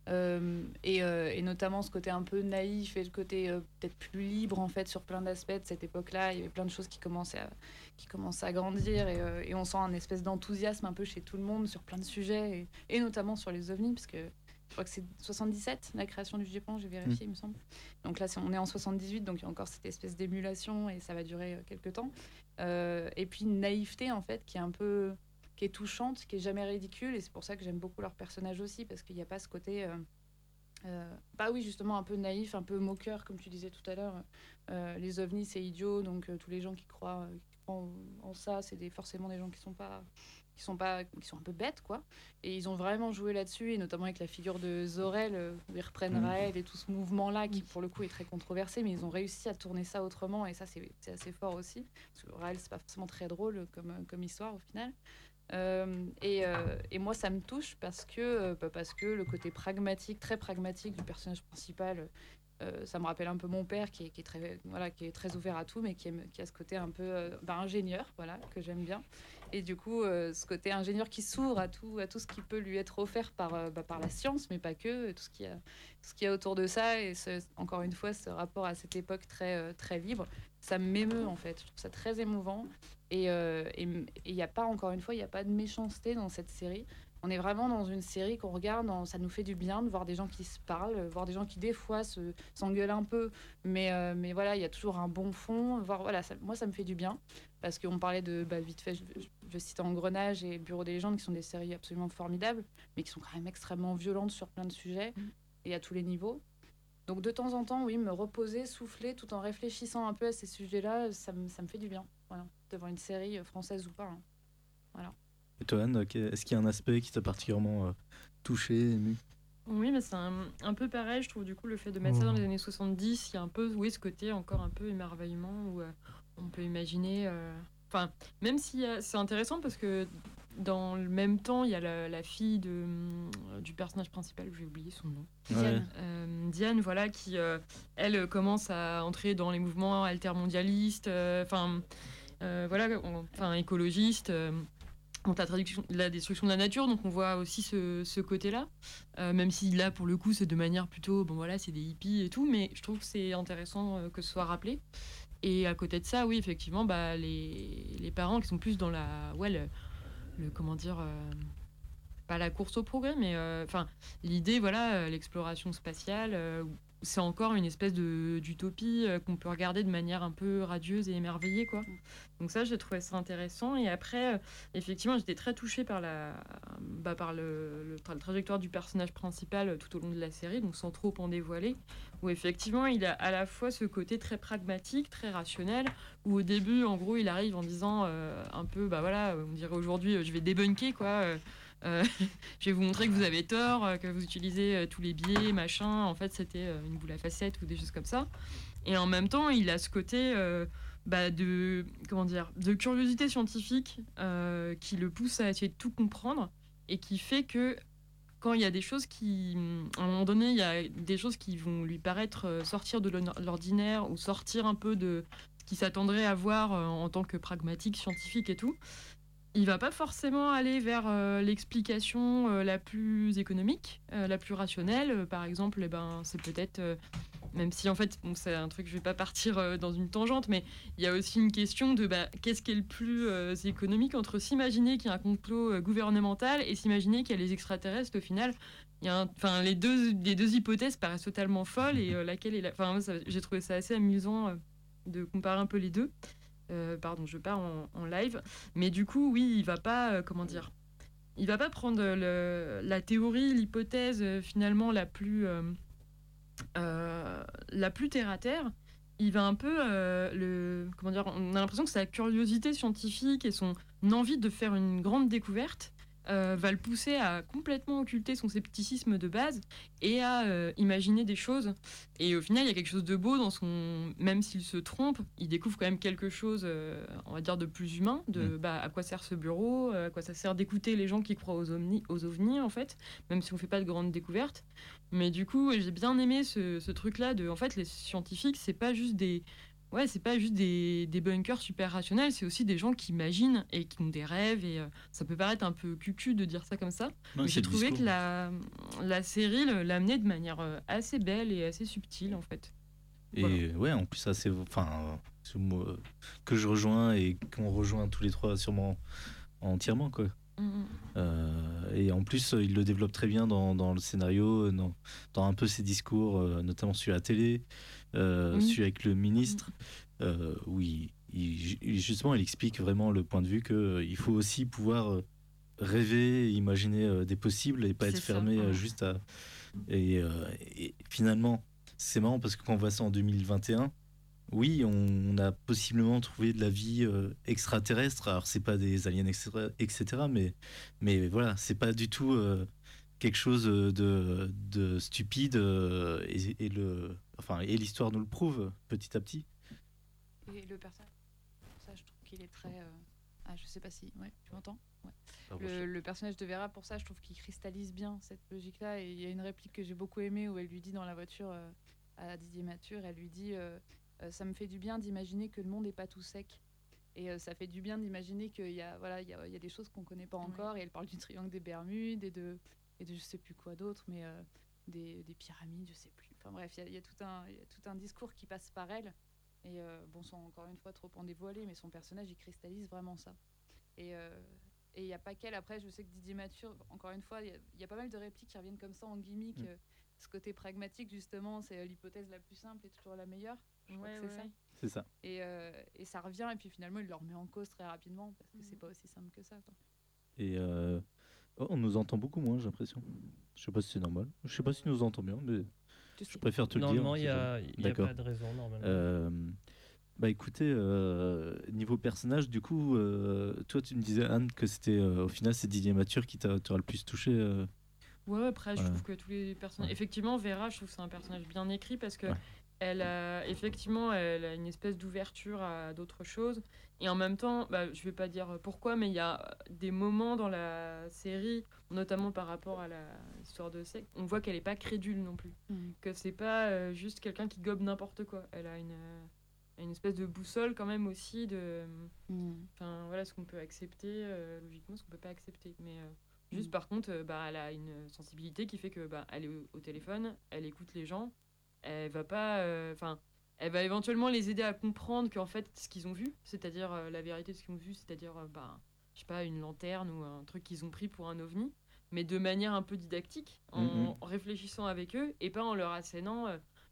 Euh, et, euh, et notamment ce côté un peu naïf et le côté euh, peut-être plus libre en fait sur plein d'aspects de cette époque-là. Il y avait plein de choses qui commençaient à, qui commençaient à grandir et, et on sent un espèce d'enthousiasme un peu chez tout le monde sur plein de sujets et, et notamment sur les ovnis, parce que je crois que c'est 77 la création du Japon, j'ai vérifié, il me semble. Donc là, on est en 78, donc il y a encore cette espèce d'émulation et ça va durer quelques temps. Euh, et puis une naïveté en fait qui est un peu qui est touchante, qui est jamais ridicule et c'est pour ça que j'aime beaucoup leur personnage aussi parce qu'il n'y a pas ce côté euh, euh, bah oui justement un peu naïf, un peu moqueur comme tu disais tout à l'heure. Euh, les ovnis c'est idiot donc tous les gens qui croient, qui croient en, en ça c'est des, forcément des gens qui sont pas qui sont pas qui sont un peu bêtes quoi. Et ils ont vraiment joué là-dessus et notamment avec la figure de Zorel euh, où ils reprennent Mhm. Raël et tout ce mouvement là qui pour le coup est très controversé mais ils ont réussi à tourner ça autrement et ça c'est c'est assez fort aussi. Parce que Raël c'est pas forcément très drôle comme, comme histoire au final. Euh, et, euh, et moi ça me touche parce que euh, bah, parce que le côté pragmatique très pragmatique du personnage principal euh, ça me rappelle un peu mon père qui est, très ouvert à tout mais qui, a ce côté un peu euh, bah, ingénieur que j'aime bien. Et du coup euh, ce côté ingénieur qui s'ouvre à tout à tout ce qui peut lui être offert par bah, la science mais pas que tout ce qu'il y a autour de ça et encore une fois ce rapport à cette époque très très libre ça m'émeut en fait. Je trouve ça très émouvant. Et il n'y a pas encore une fois il n'y a pas de méchanceté dans cette série on est vraiment dans une série qu'on regarde, en- ça nous fait du bien de voir des gens qui se parlent, euh, voir des gens qui des fois se s'engueulent un peu, mais, euh, mais voilà, il y a toujours un bon fond. Voir, voilà, ça- moi ça me fait du bien parce qu'on parlait de, bah, vite fait, je, je, citais Engrenage et Bureau des légendes qui sont des séries absolument formidables, mais qui sont quand même extrêmement violentes sur plein de sujets et à tous les niveaux. Donc de temps en temps, oui, me reposer, souffler, tout en réfléchissant un peu à ces sujets-là, ça, me- ça me fait du bien. Voilà, devant une série française ou pas. hein. Voilà. Et toi, Anne, est-ce qu'il y a un aspect qui t'a particulièrement euh, touché, ému? Oui, mais c'est un, un peu pareil, je trouve, du coup, le fait de mettre ça dans les années 70, il y a un peu, oui, ce côté encore un peu émerveillement où euh, on peut imaginer. euh, Enfin, même si euh, c'est intéressant parce que dans le même temps, il y a la, la fille de, du personnage principal, j'ai oublié son nom. Diane. Euh, Diane, voilà, qui, euh, elle, commence à entrer dans les mouvements altermondialistes, enfin, euh, voilà, enfin, écologistes. Euh, contre la, destruction de la nature, donc on voit aussi ce, ce côté-là, Euh, même si là pour le coup c'est de manière plutôt, bon voilà, c'est des hippies et tout, mais je trouve que c'est intéressant euh, que ce soit rappelé. Et à côté de ça, oui, effectivement, bah, les, les parents qui sont plus dans la, ouais, le, comment dire, euh, pas la course au progrès, mais enfin l'idée, voilà, l'exploration spatiale, c'est encore une espèce de d'utopie euh, qu'on peut regarder de manière un peu radieuse et émerveillée, quoi. Donc ça, j'ai trouvé ça intéressant. Et après, euh, effectivement, j'étais très touchée par la, bah, par le, trajectoire du personnage principal euh, tout au long de la série, donc sans trop en dévoiler, où effectivement, il a à la fois ce côté très pragmatique, très rationnel, où au début, en gros, il arrive en disant un peu, bah voilà, on dirait aujourd'hui, je vais débunker, quoi. Euh, je vais vous montrer que vous avez tort, euh, que vous utilisez euh, tous les biais, machin. En fait, c'était une boule à facettes ou des choses comme ça. Et en même temps, il a ce côté bah, de comment dire, de curiosité scientifique qui le pousse à essayer de tout comprendre et qui fait que quand il y a des choses qui, à un moment donné, il y a des choses qui vont lui paraître sortir de l'or- l'ordinaire ou sortir un peu de ce qu'il s'attendrait à voir en tant que pragmatique, scientifique et tout il va pas forcément aller vers euh, l'explication euh, la plus économique, euh, la plus rationnelle. Par exemple, eh ben, c'est peut-être, même si en fait, bon, c'est un truc, je vais pas partir dans une tangente, mais il y a aussi une question de bah, qu'est-ce qui est le plus économique entre s'imaginer qu'il y a un complot gouvernemental et s'imaginer qu'il y a les extraterrestres au final. Y a les deux, les deux hypothèses paraissent totalement folles et laquelle est la... J'ai trouvé ça assez amusant de comparer un peu les deux. Euh, pardon, je pars en, live. Mais du coup, oui, il va pas, euh, comment dire, il va pas prendre la théorie, l'hypothèse euh, finalement la plus, la plus terre à terre. Il va un peu le, comment dire, on a l'impression que sa curiosité scientifique et son envie de faire une grande découverte euh, va le pousser à complètement occulter son scepticisme de base et à euh, imaginer des choses. Et au final, il y a quelque chose de beau dans son. Même s'il se trompe, il découvre quand même quelque chose, euh, on va dire, de plus humain. De bah, à quoi sert ce bureau À quoi ça sert d'écouter les gens qui croient aux ovnis, aux ovnis, en fait, même si on fait pas de grandes découvertes. Mais du coup, j'ai bien aimé ce, ce truc-là de. En fait, les scientifiques, c'est pas juste des ouais, c'est pas juste des, des bunkers super rationnels, c'est aussi des gens qui imaginent et qui ont des rêves. Et euh, ça peut paraître un peu cucu de dire ça comme ça. Non, mais j'ai trouvé discours. que la, la série l'amenait de manière euh, assez belle et assez subtile en fait. Et ouais, en plus, assez, enfin, euh, euh, que je rejoins et qu'on rejoint tous les trois sûrement entièrement, quoi. Mhm. Euh, et en plus, euh, il le développe très bien dans, dans le scénario, euh, dans, dans un peu ses discours, euh, notamment à la télé, euh, Mhm. celui avec le ministre, euh, où il, justement, il explique vraiment le point de vue qu'il faut aussi pouvoir euh, rêver, imaginer euh, des possibles et pas être ça, fermé euh, ouais. juste à. Et, euh, et finalement, c'est marrant parce que quand on voit ça en 2021, oui, on, on a possiblement trouvé de la vie euh, extraterrestre. Alors, c'est pas des aliens, etc., etc., mais, mais voilà, c'est pas du tout euh, quelque chose de, de stupide. euh, et, et le, enfin, et l'histoire nous le prouve petit à petit. Et le personnage, ça, je trouve qu'il est très. Ah, je sais pas si. Ouais, tu m'entends? Ouais. Le, le personnage de Vera, pour ça, je trouve qu'il cristallise bien cette logique-là. Et il y a une réplique que j'ai beaucoup aimée où elle lui dit dans la voiture à Didier Mature, elle lui dit Ça me fait du bien d'imaginer que le monde n'est pas tout sec. Et euh, ça fait du bien d'imaginer qu'il y a, voilà, il y, a, il y a des choses qu'on connaît pas encore. Et elle parle du triangle des Bermudes et de, et de je sais plus quoi d'autre, mais euh, des, des pyramides, je sais plus. Enfin bref, il y a- il y, a tout un- il y a tout un discours qui passe par elle. Et euh, bon, sans encore une fois trop en dévoiler, mais son personnage, il cristallise vraiment ça. Et euh, et il n'y a pas qu'elle. Après, je sais que Didier Mature, encore une fois, il y a- il y, a pas mal de répliques qui reviennent comme ça en gimmick. Mm. euh, ce côté pragmatique, justement, c'est euh, l'hypothèse la plus simple et toujours la meilleure. Je crois Ouais, que c'est ouais, ça. ouais. C'est ça. Et, euh, et ça revient, et puis finalement, il le remet en cause très rapidement, parce que Mm. c'est pas aussi simple que ça. quoi. Et euh, oh, on nous entend beaucoup moins, j'ai l'impression. Je sais pas si c'est normal. Je sais pas si nous entend bien, mais Tu je sais. préfère te le dire. Normalement, il sait y a, y a pas de raison, normalement. Euh, bah écoutez, euh, niveau personnage, du coup, euh, toi tu me disais Anne que c'était euh, au final c'est Didier Mature qui t'a t'aura le plus touché. euh. Ouais, après, je trouve que tous les personnages. Ouais. Effectivement, Vera, je trouve que c'est un personnage bien écrit parce que Ouais. Elle a effectivement elle a une espèce d'ouverture à d'autres choses. Et en même temps, bah, je vais pas dire pourquoi, mais il y a des moments dans la série, notamment par rapport à la histoire de secte, on voit qu'elle est pas crédule non plus. Mm. Que c'est pas euh, juste quelqu'un qui gobe n'importe quoi. Elle a une, euh, une espèce de boussole quand même aussi de. Mm. Enfin, voilà ce qu'on peut accepter, euh, logiquement, ce qu'on peut pas accepter. Mais euh, juste Mm. par contre, bah, elle a une sensibilité qui fait que bah, elle est au téléphone, elle écoute les gens, elle va pas. euh, Enfin, elle va éventuellement les aider à comprendre qu'en fait, ce qu'ils ont vu, c'est-à-dire euh, la vérité de ce qu'ils ont vu, c'est-à-dire, euh, bah, je sais pas, une lanterne ou un truc qu'ils ont pris pour un ovni, mais de manière un peu didactique, en Mhm. réfléchissant avec eux et pas en leur assénant.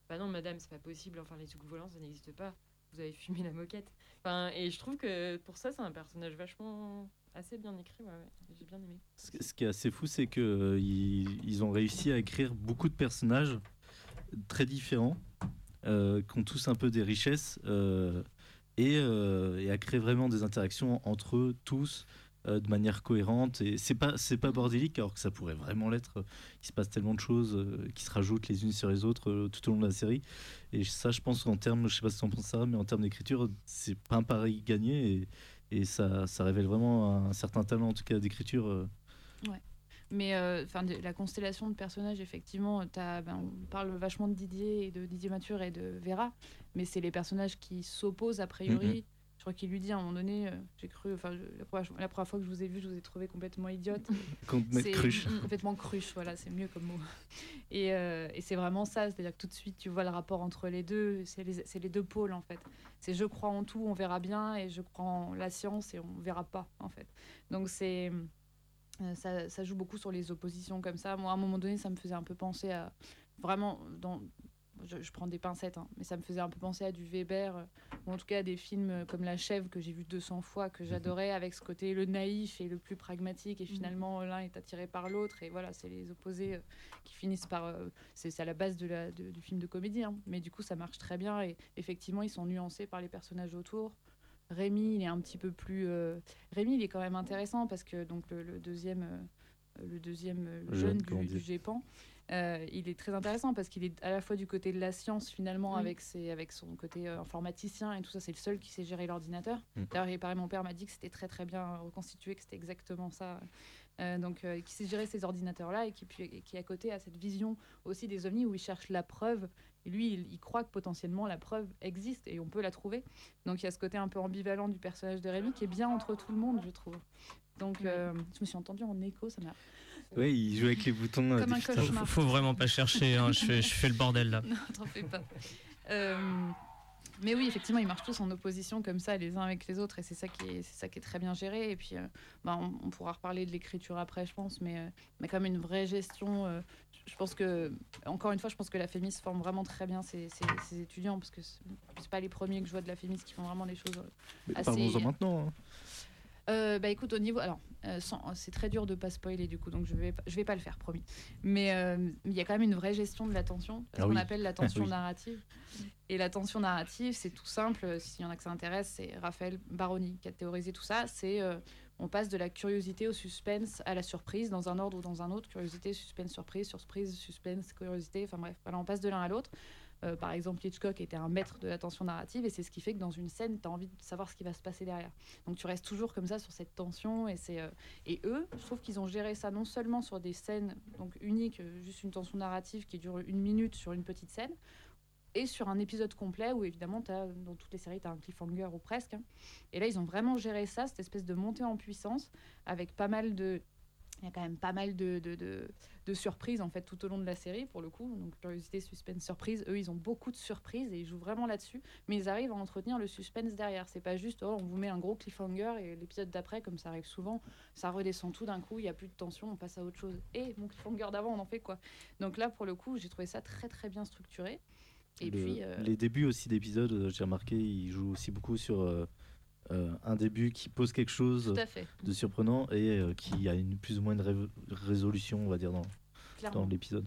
bah non, madame, c'est pas possible, enfin, les soucoupes volantes, ça n'existe pas. Vous avez fumé la moquette. Enfin, et je trouve que pour ça, c'est un personnage vachement assez bien écrit. Ouais, ouais. J'ai bien aimé. Ce ce qui est assez fou, c'est que euh, ils, ils ont réussi à écrire beaucoup de personnages très différents, euh, qui ont tous un peu des richesses, euh, et, euh, et à créer vraiment des interactions entre eux tous de manière cohérente. Et c'est pas c'est pas bordélique, alors que ça pourrait vraiment l'être. Il se passe tellement de choses qui se rajoutent les unes sur les autres tout au long de la série. Et ça, je pense qu'en termes, je sais pas si tu en penses ça, mais en termes d'écriture, c'est pas un pari gagné. Et, et ça, ça révèle vraiment un certain talent, en tout cas, d'écriture. Mais euh, enfin, la constellation de personnages, effectivement, t'as- ben, on parle vachement de Didier et de Didier Mature et de Vera, mais c'est les personnages qui s'opposent a priori. Mhm. Je crois qu'il lui dit à un moment donné, euh, j'ai cru, enfin, la première, la première fois que je vous ai vu, je vous ai trouvé complètement idiote. Complètement cruche. Complètement cruche, voilà, c'est mieux comme mot. Et, euh, et c'est vraiment ça, c'est-à-dire que tout de suite, tu vois le rapport entre les deux, c'est les, les deux pôles en fait. C'est je crois en tout, on verra bien, et je crois en la science et on verra pas en fait. Donc c'est. Euh, Ça, ça joue beaucoup sur les oppositions comme ça. Moi, à un moment donné, ça me faisait un peu penser à. Vraiment, dans, je, je prends des pincettes, hein, mais ça me faisait un peu penser à du Weber, euh, ou en tout cas à des films comme La Chèvre que j'ai vu 200 fois, que j'adorais, avec ce côté le naïf et le plus pragmatique, et finalement l'un est attiré par l'autre, et voilà, c'est les opposés euh, qui finissent par. c'est c'est à la base de la, de- du film de comédie, hein. mais du coup ça marche très bien, et effectivement ils sont nuancés par les personnages autour. Rémi, il est un petit peu plus. euh, Rémi, il est quand même intéressant parce que donc le, le deuxième. euh, le deuxième euh, Le jeune jeune du, du GEPAN. Euh, il est très intéressant parce qu'il est à la fois du côté de la science finalement Oui. avec, ses, avec son côté euh, informaticien et tout ça. C'est le seul qui sait gérer l'ordinateur. Mm. D'ailleurs, il paraît, mon père m'a dit que c'était très très bien reconstitué, que c'était exactement ça. Euh, donc, euh, qui sait gérer ces ordinateurs-là et qui, puis- et qui à côté a cette vision aussi des ovnis où il cherche la preuve. Et lui, il, il croit que potentiellement la preuve existe et on peut la trouver. Donc il y a ce côté un peu ambivalent du personnage de Rémi qui est bien entre tout le monde, je trouve. Donc euh, je me suis entendue en écho, ça m'a. Ouais, il joue avec les boutons. euh, Comme un. Faut, faut vraiment pas chercher, hein, je, fais, je fais le bordel là. Non, t'en fais pas. Euh, mais oui, effectivement, ils marchent tous en opposition comme ça, les uns avec les autres, et c'est ça qui est, c'est ça qui est très bien géré. Et puis, euh, bah, on, on pourra reparler de l'écriture après, je pense, mais, euh, même une vraie gestion. euh, je pense que, encore une fois, je pense que la Fémis forme vraiment très bien ses, ses- ses étudiants, parce que c'est pas les premiers que je vois de la Fémis qui font vraiment les choses euh, Mais assez- Parlons-en maintenant. hein. euh, bah écoute, au niveau. Alors, euh, c'est très dur de pas spoiler du coup, donc je vais, je vais pas le faire, promis. Mais euh, il y a quand même une vraie gestion de l'attention, ce Ah qu'on oui. appelle la tension Oui. narrative. Et la tension narrative, c'est tout simple, euh, s'il y en a que ça intéresse, c'est Raphaël Baroni qui a théorisé tout ça. C'est euh, on passe de la curiosité au suspense à la surprise dans un ordre ou dans un autre. Curiosité, suspense, surprise, surprise, suspense, curiosité. Enfin bref, voilà, on passe de l'un à l'autre. Euh, par exemple, Hitchcock était un maître de la tension narrative et c'est ce qui fait que dans une scène, tu as envie de savoir ce qui va se passer derrière. Donc tu restes toujours comme ça sur cette tension et c'est euh, et eux, je trouve qu'ils ont géré ça non seulement sur des scènes donc uniques, euh, juste une tension narrative qui dure une minute sur une petite scène, et sur un épisode complet où évidemment t'as, dans toutes les séries tu as un cliffhanger ou presque. hein. Et là ils ont vraiment géré ça, cette espèce de montée en puissance avec pas mal de il y a quand même pas mal de, de, de- de surprises en fait tout au long de la série pour le coup. Donc curiosité, suspense, surprise. Eux ils ont beaucoup de surprises et ils jouent vraiment là-dessus. Mais ils arrivent à entretenir le suspense derrière. C'est pas juste oh, on vous met un gros cliffhanger et l'épisode d'après, comme ça arrive souvent, ça redescend tout d'un coup, il y a plus de tension, on passe à autre chose. Et mon cliffhanger d'avant on en fait quoi? Donc là pour le coup j'ai trouvé ça très très bien structuré. Et Le- puis euh, Les débuts aussi d'épisodes, euh, j'ai remarqué, ils jouent aussi beaucoup sur euh, euh, un début qui pose quelque chose de surprenant et euh, qui a une plus ou moins une ré- résolution, on va dire, dans, Clairement. dans l'épisode.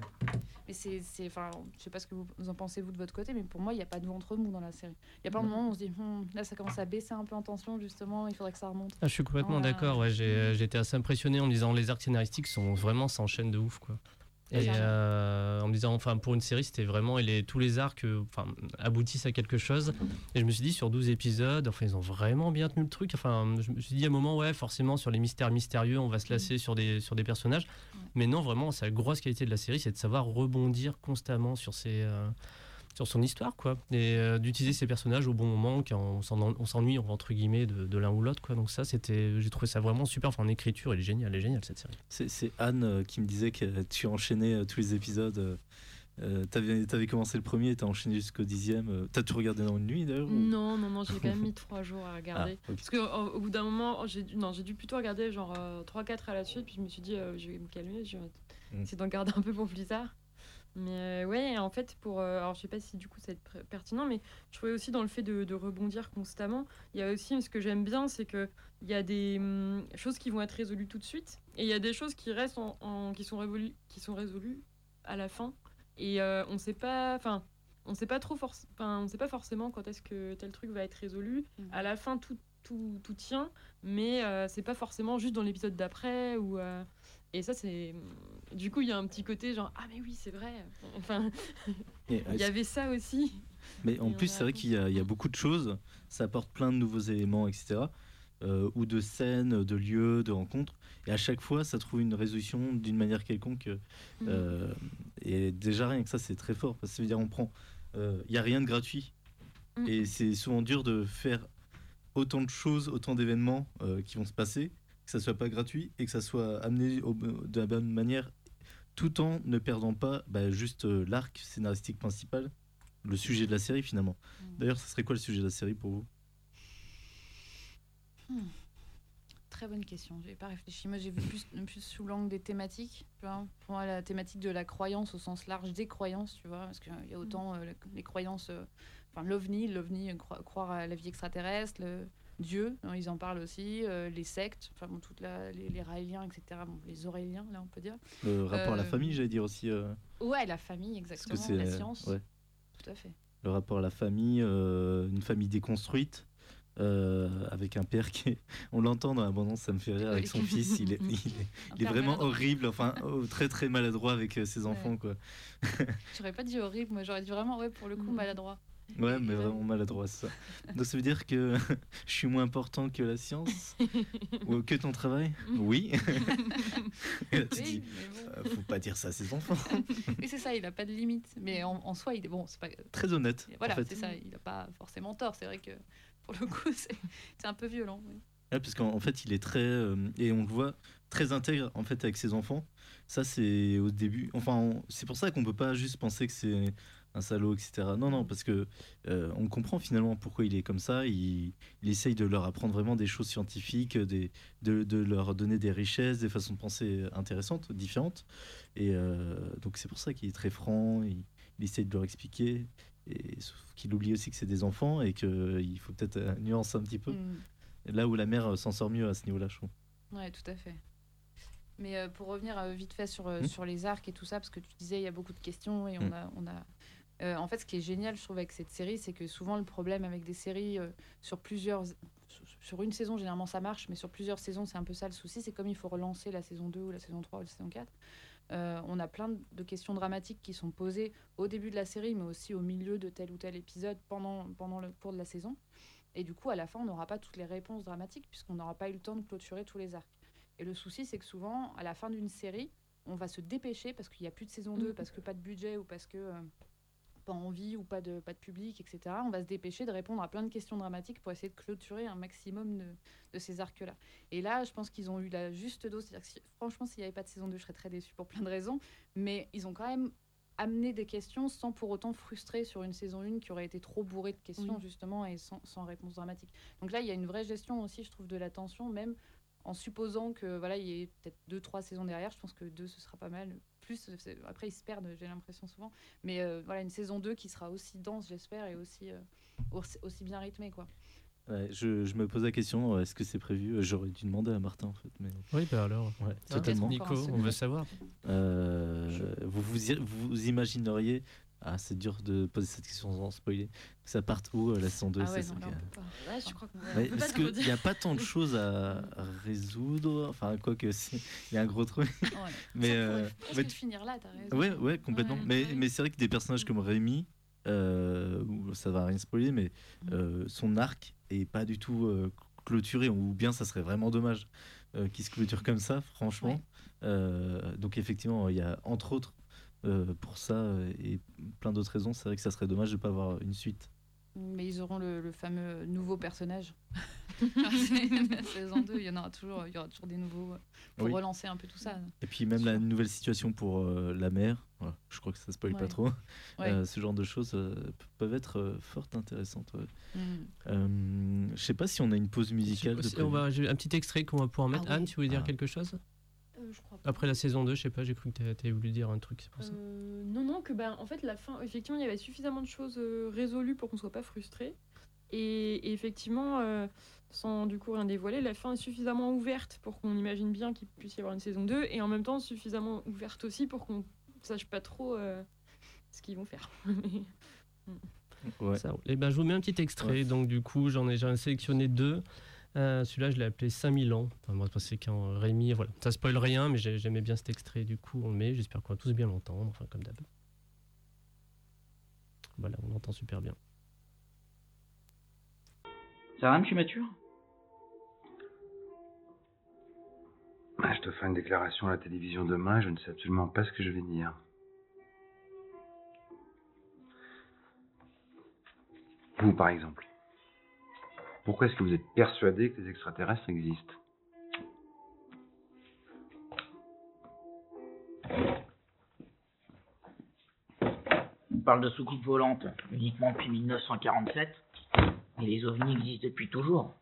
Mais c'est, c'est, enfin, je sais pas ce que vous en pensez vous de votre côté, mais pour moi, il n'y a pas de ventre mou dans la série. Il y a pas un moment où on se dit, Hum, là, ça commence à baisser un peu en tension, justement, il faudrait que ça remonte. Ah, je suis complètement d'accord. Ouais, j'ai j'ai été assez impressionné en me disant les arcs scénaristiques sont vraiment s'enchaînent de ouf quoi. Et euh, en me disant enfin pour une série c'était vraiment et les, tous les arcs euh, enfin aboutissent à quelque chose. Et je me suis dit sur 12 épisodes enfin ils ont vraiment bien tenu le truc. Enfin je me suis dit à un moment ouais forcément sur les mystères mystérieux on va se lasser sur des sur des personnages. Mais non vraiment c'est la grosse qualité de la série c'est de savoir rebondir constamment sur ces euh, sur son histoire quoi et euh, d'utiliser ces personnages au bon moment quand on s'en- on s'ennuie entre guillemets de, de l'un ou l'autre quoi donc ça c'était j'ai trouvé ça vraiment super enfin en écriture elle est géniale elle est géniale cette série C'est c'est Anne euh, qui me disait que tu enchaînais euh, tous les épisodes. T'avais avais commencé le premier, t'as enchaîné jusqu'au dixième. T'as tout regardé dans une nuit d'ailleurs ou- Non, non, non, j'ai quand même mis trois jours à regarder. Ah. Parce qu'au au bout d'un moment, j'ai dû, non, j'ai dû plutôt regarder genre 3-4 à la suite, puis je me suis dit, euh, je vais me calmer, je vais Mm. essayer d'en garder un peu pour plus tard. Mais euh, ouais, en fait, pour. euh, alors, je sais pas si du coup ça va être pertinent, mais je trouvais aussi dans le fait de, de rebondir constamment, il y a aussi ce que j'aime bien, c'est que il y a des hum, choses qui vont être résolues tout de suite, et il y a des choses qui restent en, en- qui sont résolues, qui sont résolues à la fin, et euh, on sait pas, enfin, on sait pas trop, forc- enfin, on sait pas forcément quand est-ce que tel truc va être résolu. À la fin, tout, tout, tout tient, mais euh, c'est pas forcément juste dans l'épisode d'après ou. Euh, et ça, c'est. Du coup, il y a un petit côté genre Ah, mais oui, c'est vrai. Enfin, Et, il y euh, avait ça aussi. Mais en plus, c'est vrai qu'il y, a- il y a beaucoup de choses. Ça apporte plein de nouveaux éléments, etc. euh, ou de scènes, de lieux, de rencontres. Et à chaque fois, ça trouve une résolution d'une manière quelconque. Mm. euh, et déjà, rien que ça, c'est très fort. Parce que ça veut dire, on prend. euh, Il n'y a rien de gratuit. Mm. Et c'est souvent dur de faire autant de choses, autant d'événements euh, qui vont se passer, que ça soit pas gratuit et que ça soit amené au- de la bonne manière, tout en ne perdant pas bah, juste euh, l'arc scénaristique principal, le sujet de la série finalement. D'ailleurs, ça serait quoi le sujet de la série pour vous? Hmm. Très bonne question. J'ai pas réfléchi. Moi, j'ai vu plus, plus sous l'angle des thématiques. Tu vois. Pour moi, la thématique de la croyance au sens large des croyances, tu vois, parce qu'il y a autant euh, les croyances, euh, enfin l'ovni, l'ovni, cro- croire à la vie extraterrestre, le Dieu, hein, ils en parlent aussi, euh, les sectes, enfin bon, toutes la- les, les raéliens, etc. Bon, les auréliens, là, on peut dire. Le rapport à la Euh, famille, j'allais dire aussi. euh, Ouais, la famille, parce exactement, que c'est la science. ouais, Tout à fait. le rapport à la famille, une famille déconstruite, euh, avec un père qui est... On l'entend dans l'abondance, ça me fait rire avec son fils. Il est, il est, il vraiment maladroit. horrible, enfin oh, très très maladroit avec ses enfants. quoi. J'aurais pas dit horrible, moi j'aurais dit vraiment, ouais, pour le coup, maladroit. Ouais, mais vraiment maladroit ça. Donc ça veut dire que je suis moins important que la science Ou que ton travail? Oui. Et là, tu Oui, dis, bon. euh, faut pas dire ça à ses enfants. Oui, c'est ça, il a pas de limite. Mais en, en soi, il est bon, c'est pas. Très honnête. Voilà, en fait. c'est ça, il a pas forcément tort. C'est vrai que pour le coup, c'est c'est un peu violent. oui. Ouais, parce qu'en en fait, il est très euh, et on le voit très intègre en fait avec ses enfants. Ça, c'est au début. Enfin, on- c'est pour ça qu'on peut pas juste penser que c'est un salaud, etc. Non, non, parce que euh, on comprend finalement pourquoi il est comme ça. Il, il essaye de leur apprendre vraiment des choses scientifiques, des, de, de leur donner des richesses, des façons de penser intéressantes, différentes. Et euh, donc c'est pour ça qu'il est très franc. Il, il essaye de leur expliquer. Et sauf qu'il oublie aussi que c'est des enfants et qu'il faut peut-être euh, nuancer un petit peu. Mm. Là où la mère euh, s'en sort mieux à ce niveau-là, je trouve. Ouais, tout à fait. Mais euh, pour revenir euh, vite fait sur, euh, Mm. sur les arcs et tout ça, parce que tu disais, il y a beaucoup de questions et on Mm. a. On a euh, en fait, ce qui est génial, je trouve, avec cette série, c'est que souvent le problème avec des séries euh, sur plusieurs. sur- une saison, généralement ça marche, mais sur plusieurs saisons, c'est un peu ça le souci. C'est comme il faut relancer la saison 2 ou la saison 3 ou la saison 4. euh, on a plein de questions dramatiques qui sont posées au début de la série, mais aussi au milieu de tel ou tel épisode pendant, pendant le cours de la saison. Et du coup, à la fin, on n'aura pas toutes les réponses dramatiques puisqu'on n'aura pas eu le temps de clôturer tous les arcs. Et le souci, c'est que souvent, à la fin d'une série, on va se dépêcher parce qu'il n'y a plus de saison 2, parce que pas de budget ou parce que pas envie ou pas de, pas de public, etc. On va se dépêcher de répondre à plein de questions dramatiques pour essayer de clôturer un maximum de, de ces arcs-là. Et là, je pense qu'ils ont eu la juste dose. C'est-à-dire que si- franchement, s'il n'y avait pas de saison 2, je serais très déçue pour plein de raisons. Mais ils ont quand même amené des questions sans pour autant frustrer sur une saison 1 qui aurait été trop bourrée de questions, Oui. justement, et sans, sans réponse dramatique. Donc là, il y a une vraie gestion aussi, je trouve, de la tension, même en supposant que voilà, il y ait peut-être deux, trois saisons derrière. Je pense que deux, ce sera pas mal. Plus, après, ils se perdent, j'ai l'impression souvent. Mais euh, voilà, une saison 2 qui sera aussi dense, j'espère, et aussi, euh, aussi, aussi bien rythmée, quoi. Ouais, je, je me pose la question, euh, est-ce que c'est prévu? J'aurais dû demander à Martin en fait. Mais... Oui, bah alors. Ouais, Ah, totalement. Nico, on veut savoir. Euh, vous, vous, vous imagineriez, ah c'est dur de poser cette question sans spoiler, ça parte où euh, la saison 2 Ah ouais, non, là, qui- on peut pas. Ouais, je crois on Ouais, parce qu'il n'y a pas tant de choses à résoudre, enfin quoi que si, il y a un gros truc. Ouais. mais Ça euh, mais- finir là, t'as raison. Ouais, ouais, complètement. Mais mais c'est vrai que des personnages comme Rémi, euh, ça va rien spoiler, mais Mm. euh, son arc est pas du tout euh, clôturé, ou bien ça serait vraiment dommage qu'il se clôture comme ça, franchement. Donc effectivement, il y a entre autres euh, pour ça euh, et plein d'autres raisons, c'est vrai que ça serait dommage de pas avoir une suite. Mais ils auront le, le fameux nouveau personnage. la saison 2, il y en aura toujours, il y aura toujours des nouveaux euh, pour Oui. relancer un peu tout ça. Et puis même la nouvelle situation pour euh, la mère, voilà, je crois que ça spoil pas Ouais. trop. Ouais. Euh, ce genre de choses euh, pe- peuvent être euh, fort intéressantes. ouais. Mm. Euh, je sais pas si on a une pause musicale. de on va, un petit extrait qu'on va pouvoir mettre. Ah oui. Anne, tu voulais dire Ah. quelque chose? Je crois pas. Après la saison 2, je sais pas, j'ai cru que tu avais voulu dire un truc, c'est pour ça. Euh, non, non, que ben, en fait, la fin, effectivement, il y avait suffisamment de choses euh, résolues pour qu'on soit pas frustré. Et, et effectivement, euh, sans du coup rien dévoiler, la fin est suffisamment ouverte pour qu'on imagine bien qu'il puisse y avoir une saison 2, et en même temps suffisamment ouverte aussi pour qu'on sache pas trop euh, ce qu'ils vont faire. Mais- Ouais. Ça roule. Eh ben, je vous mets un petit extrait. Donc, du coup, j'en ai, j'en ai sélectionné deux. Euh, Celui-là, je l'ai appelé 5000 ans. Enfin, moi, c'est quand Rémi. Voilà. Ça spoil rien, mais j'ai- j'aimais bien cet extrait. Du coup, on le met. J'espère qu'on va tous bien l'entendre. Enfin, comme d'hab. Voilà, on l'entend super bien. Ça va, monsieur Mature Ah, Je te ferai une déclaration à la télévision demain, je ne sais absolument pas ce que je vais dire. Vous, par exemple. Pourquoi est-ce que vous êtes persuadé que les extraterrestres existent? On parle de soucoupe volante uniquement depuis 1947, et les ovnis existent depuis toujours.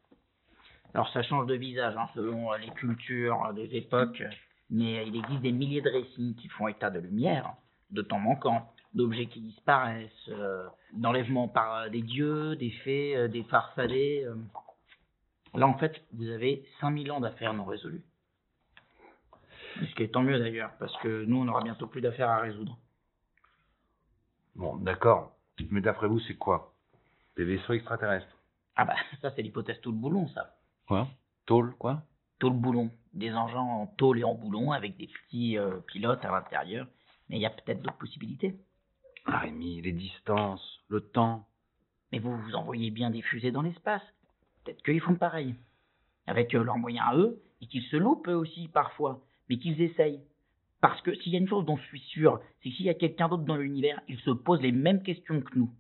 Alors ça change de visage hein, selon euh, les cultures, euh, les époques, mais il existe des milliers de récits qui font état de lumière, de temps manquant, d'objets qui disparaissent, euh, d'enlèvements par euh, des dieux, des fées, euh, des farfadets. euh. Là en fait, vous avez 5000 ans d'affaires non résolues. Ce qui est tant mieux d'ailleurs, parce que nous on aura bientôt plus d'affaires à résoudre. Bon, d'accord. Mais d'après vous, c'est quoi? Des vaisseaux extraterrestres? Ah bah, ça, c'est l'hypothèse tout le boulon, ça. Quoi? Tôle, quoi? Tout le boulon. Des engins en tôle et en boulon avec des petits euh, pilotes à l'intérieur. Mais il y a peut-être d'autres possibilités. Ah, Rémi, les distances, le temps. Mais vous vous envoyez bien des fusées dans l'espace. Peut-être qu'ils font pareil. Avec euh, leurs moyens à eux, et qu'ils se loupent eux aussi parfois, mais qu'ils essayent. Parce que s'il y a une chose dont je suis sûr, c'est que s'il y a quelqu'un d'autre dans l'univers, il se pose les mêmes questions que nous.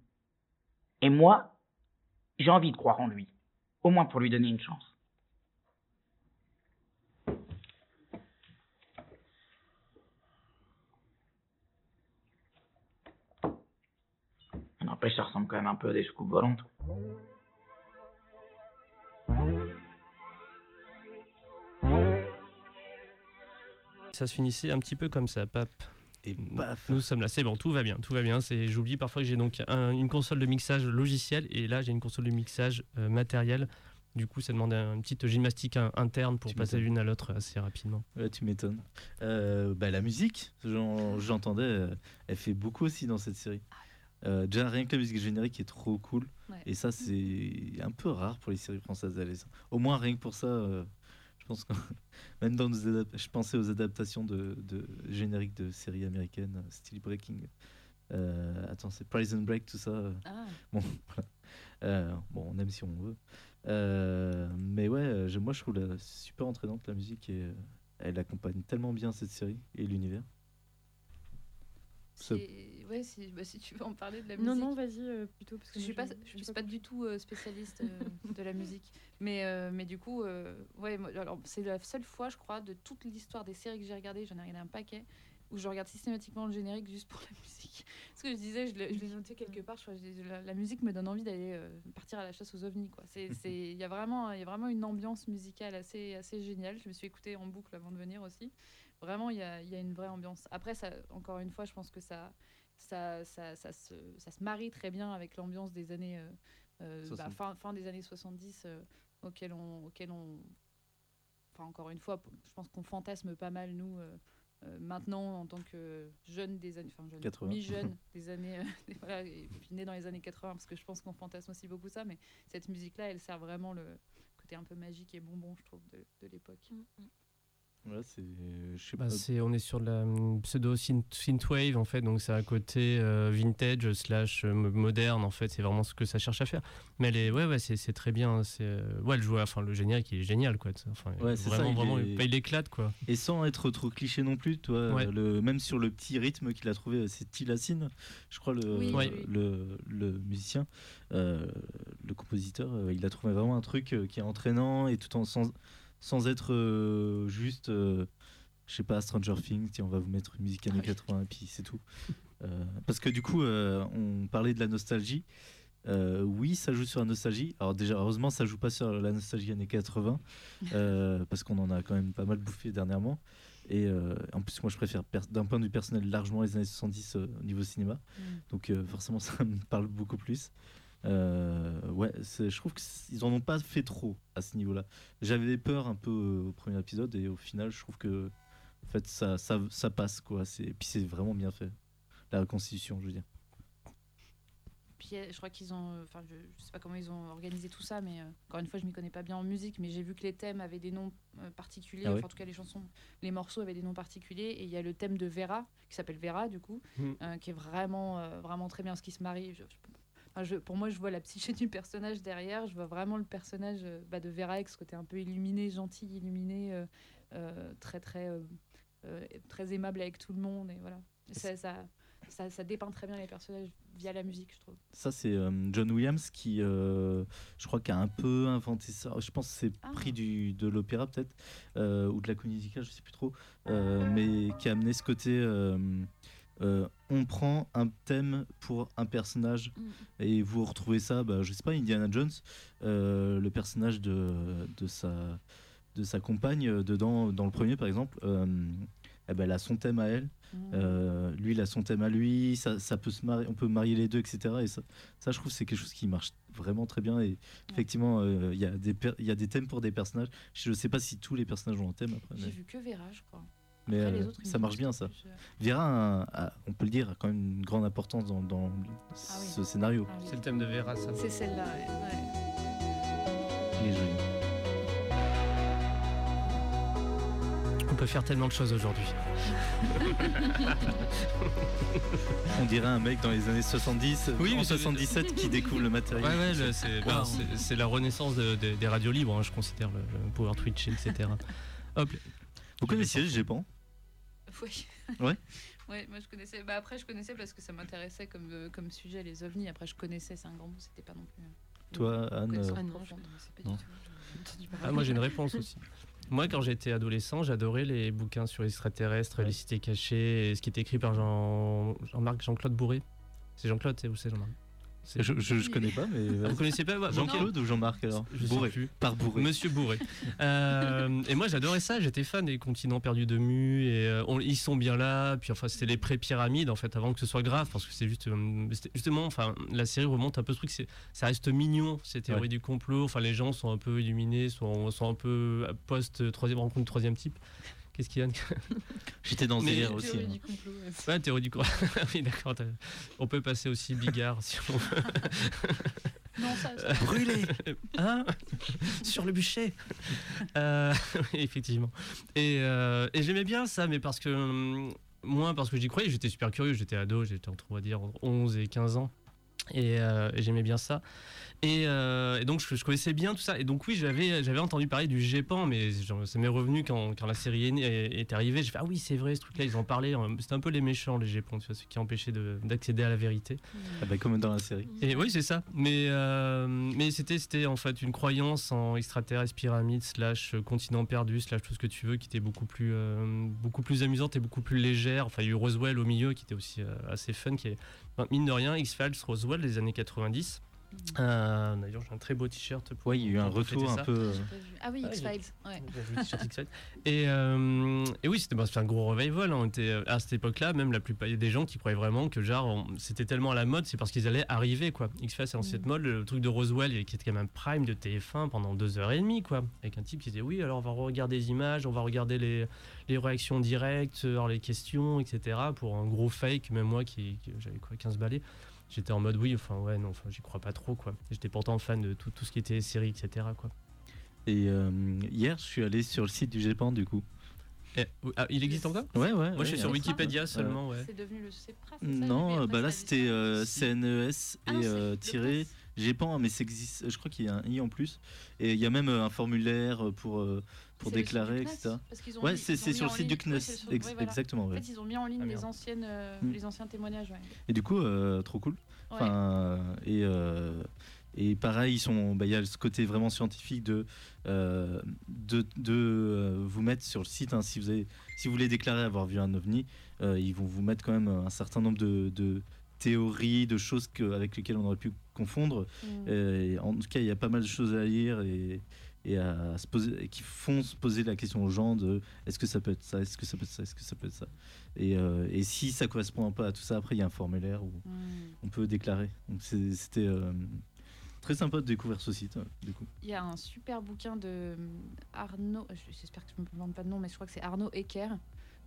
Et moi, j'ai envie de croire en lui. Au moins pour lui donner une chance. N'empêche, ça ressemble quand même un peu à des scoops volantes. Ça se finissait un petit peu comme ça, pap. Et paf Nous sommes là, c'est bon, tout va bien, tout va bien. C'est, j'oublie parfois que j'ai donc un- une console de mixage logiciel et là j'ai une console de mixage euh, matériel. Du coup, ça demande une petite gymnastique in- interne pour Tu passer l'une à l'autre assez rapidement. Ouais, tu m'étonnes. Euh, bah, la musique, j'en- j'entendais, euh, elle fait beaucoup aussi dans cette série. Euh, déjà, rien que la musique générique est trop cool. Ouais. Et ça, c'est un peu rare pour les séries françaises. d'aller ça. Au moins, rien que pour ça, euh, je pense que même dans nos je pensais aux adaptations de, de génériques de séries américaines, euh, style Breaking. Euh, attends, c'est Prison Break, tout ça. euh, Ah. Bon, voilà. Bon, on aime si on veut. Mais ouais, je- moi je trouve la super entraînante la musique et elle accompagne tellement bien cette série et l'univers. Ce- Ouais, si, bah, si tu veux en parler de la Non, musique. non, vas-y euh, plutôt. Parce que je suis moi, pas, je suis pas du tout euh, spécialiste euh, de la musique, mais euh, mais du coup, euh, ouais, moi, alors c'est la seule fois, je crois, de toute l'histoire des séries que j'ai regardées, j'en ai regardé un paquet, où je regarde systématiquement le générique juste pour la musique. Ce que je disais, je l'ai je l'ai noté quelque part. Je crois, je disais, la, la musique me donne envie d'aller euh, partir à la chasse aux ovnis, quoi. C'est, c'est, il y a vraiment, il y a vraiment une ambiance musicale assez, assez géniale. Je me suis écoutée en boucle avant de venir aussi. Vraiment, il y a, il y a une vraie ambiance. Après, ça, encore une fois, je pense que ça, ça, ça, ça, se, ça se marie très bien avec l'ambiance des années, euh, euh, bah, 60. fin, fin des années 70, euh, auquel on, auquel on, enfin encore une fois, je pense qu'on fantasme pas mal nous. euh, euh, maintenant, en tant que jeune des années, enfin jeune, 80. mi-jeune des années, euh, des- voilà, et puis né dans les années 80, parce que je pense qu'on fantasme aussi beaucoup ça, mais cette musique-là, elle sert vraiment le côté un peu magique et bonbon, je trouve, de, de l'époque. Ouais, c'est. Je sais Bah, pas. c'est, on est sur de la hum, pseudo synth- synthwave en fait, donc c'est un côté euh, vintage slash euh, mo- moderne en fait, c'est vraiment ce que ça cherche à faire. Mais elle est, ouais, ouais, c'est, c'est très bien. C'est, euh, ouais, le joueur, enfin le générique, il est génial quoi. Enfin, Ouais, c'est ça, vraiment, il vraiment, est- il éclate quoi. Et sans être trop cliché non plus, toi, Ouais. le, même sur le petit rythme qu'il a trouvé, c'est Tilassine, je crois, le, Oui, oui, le, le musicien, euh, le compositeur, euh, il a trouvé vraiment un truc qui est entraînant et tout en sans, sans être euh, juste, euh, je sais pas, Stranger Things, tiens, on va vous mettre une musique années Ah oui. 80 et puis c'est tout. Euh, parce que du coup, euh, on parlait de la nostalgie. Oui, ça joue sur la nostalgie. Alors déjà, heureusement, ça joue pas sur la nostalgie années 80, euh, parce qu'on en a quand même pas mal bouffé dernièrement. Et en plus, moi, je préfère, d'un point de vue personnel, largement les années 70 euh, au niveau cinéma. Mm. Donc forcément, ça me parle beaucoup plus. Euh, ouais, je trouve qu'ils en ont pas fait trop à ce niveau-là. J'avais peur un peu au premier épisode et au final, je trouve que en fait, ça, ça, ça passe quoi. Et puis c'est vraiment bien fait. La reconstitution, je veux dire. Puis euh, je crois qu'ils ont, euh, enfin je, je sais pas comment ils ont organisé tout ça, mais euh, encore une fois je m'y connais pas bien en musique, mais j'ai vu que les thèmes avaient des noms euh, particuliers, Ah ouais enfin en tout cas les chansons, les morceaux avaient des noms particuliers, et il y a le thème de Vera qui s'appelle Vera du coup, euh, qui est vraiment euh, vraiment très bien, ce qui se marie. je- je- enfin, je- pour moi je vois la psyché du personnage derrière, je vois vraiment le personnage euh, bah, de Vera avec ce côté un peu illuminé, gentil, illuminé, euh, euh, très très euh, très aimable avec tout le monde, et voilà. Ça, ça, ça, ça dépeint très bien les personnages via la musique, je trouve. Ça, c'est euh, John Williams qui, je crois, qui a un peu inventé ça. Je pense que c'est Ah. pris du, de l'opéra, peut-être, ou de la comédie je sais plus trop, mais qui a amené ce côté. Euh, on prend un thème pour un personnage Mm. et vous retrouvez ça, bah, je sais pas, Indiana Jones, euh, le personnage de, de, sa, de sa compagne euh, dedans, dans le premier par exemple, euh, eh ben, elle a son thème à elle. Mm. Lui, il a son thème à lui, ça, ça peut se marier, on peut marier les deux, etc. Et ça, ça je trouve, c'est quelque chose qui marche vraiment très bien. Et effectivement, il y, a des y a des thèmes pour des personnages. Je sais pas si tous les personnages ont un thème après, J'ai mais, vu que Vera, je crois. Mais, Après, les euh, autres, ça marche bien ça. plus, euh. Vera, a- a- on peut le dire, a quand même une grande importance dans, dans Ah oui. ce scénario. Ah oui. C'est le thème de Vera, ça. C'est celle-là, ouais. ouais. Il est joli. On peut faire tellement de choses aujourd'hui. On dirait un mec dans les années 70, Oui, en mais c'est- 77 qui découvre le matériel. Ouais, ouais, le- c'est Wow. la renaissance de- de- des radios libres, hein, je considère, le, le Power Twitch, etc. Hop. Vous connaissiez le GEPAN Oui. Ouais. Ouais, moi je connaissais. Bah après, je connaissais parce que ça m'intéressait comme, euh, comme sujet, les ovnis. Après, je connaissais, c'est un grand mot, c'était pas non plus. euh, Toi, Anne, euh, profonde. Ah non, je connaissais pas Non. du tout. J'ai entendu parler. Ah, moi j'ai une réponse aussi. Moi quand j'étais adolescent, j'adorais les bouquins sur les extraterrestres, les cités cachées, et ce qui était écrit par Jean... Jean-Marc Jean-Claude Bourré. C'est Jean-Claude, c'est où c'est Jean-Marc? Je, je, je connais pas, mais. Ah, Vous connaissez pas ouais, Jean-Claude ou Jean-Marc alors Je sais Bourré. plus. Par Bourré. Monsieur Bourré. Euh, et moi j'adorais ça, j'étais fan des continents perdus de Mu et euh, on- ils sont bien là. Puis enfin c'était les pré-pyramides en fait avant que ce soit grave parce que c'est juste euh, justement enfin la série remonte un peu ce truc, c'est ça reste mignon ces théories Ouais. du complot. Enfin les gens sont un peu illuminés, sont, sont un peu post troisième rencontre troisième type. Qu'est-ce qu'il y a J'étais dans Mais- délire aussi. Théorie hein. du complot. ouais. Ouais, théorie du complot. oui, d'accord. On peut passer aussi Bigard si on veut. Non, ça, ça- Brûlé Hein? Sur le bûcher Euh, oui, Effectivement. Et, euh, et j'aimais bien ça, mais parce que. hum, Moins parce que j'y croyais, j'étais super curieux, j'étais ado, j'étais entre, on va dire, entre 11 et 15 ans. Et, euh, et j'aimais bien ça. Et, euh, et donc je, je connaissais bien tout ça. Et donc oui, j'avais j'avais entendu parler du GEPAN, mais genre, ça m'est revenu quand, quand la série est, est, est arrivée. J'ai fait ah oui c'est vrai ce truc-là, ils en parlaient. C'était un peu les méchants les GEPAN, tu vois, ceux qui empêchaient de- d'accéder à la vérité. Ah bah, comme dans la série. Et oui, c'est ça. Mais, euh, mais c'était, c'était en fait une croyance en extraterrestres, pyramides, slash euh, continent perdu, slash tout ce que tu veux, qui était beaucoup plus, euh, beaucoup plus amusante et beaucoup plus légère. Enfin, il y a eu Roswell au milieu, qui était aussi euh, assez fun. Qui est, enfin, mine de rien, X-Files, Roswell, des années 90. Euh, D'ailleurs, j'ai un très beau t-shirt. pour- Ouais, il y a eu un retour un peu. euh. Ah oui, Ouais, X-Files. Ouais. Et, euh, et oui, c'était bah, c'était un gros revival. hein. On était, à cette époque-là, même la plupart il y a des gens qui croyaient vraiment que genre c'était tellement à la mode, c'est parce qu'ils allaient arriver quoi. X-Files c'est dans cette mode, le truc de Roswell qui était quand même prime de TF1 pendant deux heures et demie quoi, avec un type qui disait oui alors on va regarder les images, on va regarder les, les réactions directes, alors les questions, etc. Pour un gros fake, même moi qui, qui- j'avais quoi 15 balais. J'étais en mode oui, enfin ouais, non, enfin j'y crois pas trop quoi. J'étais pourtant fan de tout, tout ce qui était série, etc. quoi. Et euh, hier, je suis allé sur le site du GEPAN du coup. Et- ah, il existe encore? Ouais, ouais. Moi, je ouais, suis sur Wikipédia seulement, ouais. C'est devenu le CEPRA, c'est ça Non, bah là a c'était disparu. euh, CNES Ah et euh, tiré GEPAN, mais ça existe. Je crois qu'il y a un i en plus. Et il y a même euh, un formulaire pour euh, pour déclarer, etc. Ouais, c'est sur le site du CNES, exactement. En fait, ils ont mis en ligne Ah, les anciennes, euh, Mm. les anciens témoignages. Et du coup, euh, trop cool. Enfin, et, euh, et pareil, ils sont, bah, il y a ce côté vraiment scientifique de, euh, de, de euh, vous mettre sur le site. hein, si, vous avez, si vous voulez déclarer avoir vu un ovni, euh, ils vont vous mettre quand même un certain nombre de, de théories, de choses que, avec lesquelles on aurait pu confondre. Mm. Et en tout cas, il y a pas mal de choses à lire et, et à se poser, et qui font se poser la question aux gens de est-ce que ça peut être ça, est-ce que ça peut être ça, est-ce que ça peut être ça? Et, euh, et si ça correspond pas à tout ça, après il y a un formulaire où Mm. on peut déclarer. Donc c'était euh, très sympa de découvrir ce site, euh, du coup. Il y a un super bouquin de hum, Arnaud, j'espère que je ne me plante pas de nom, mais je crois que c'est Arnaud Ecker,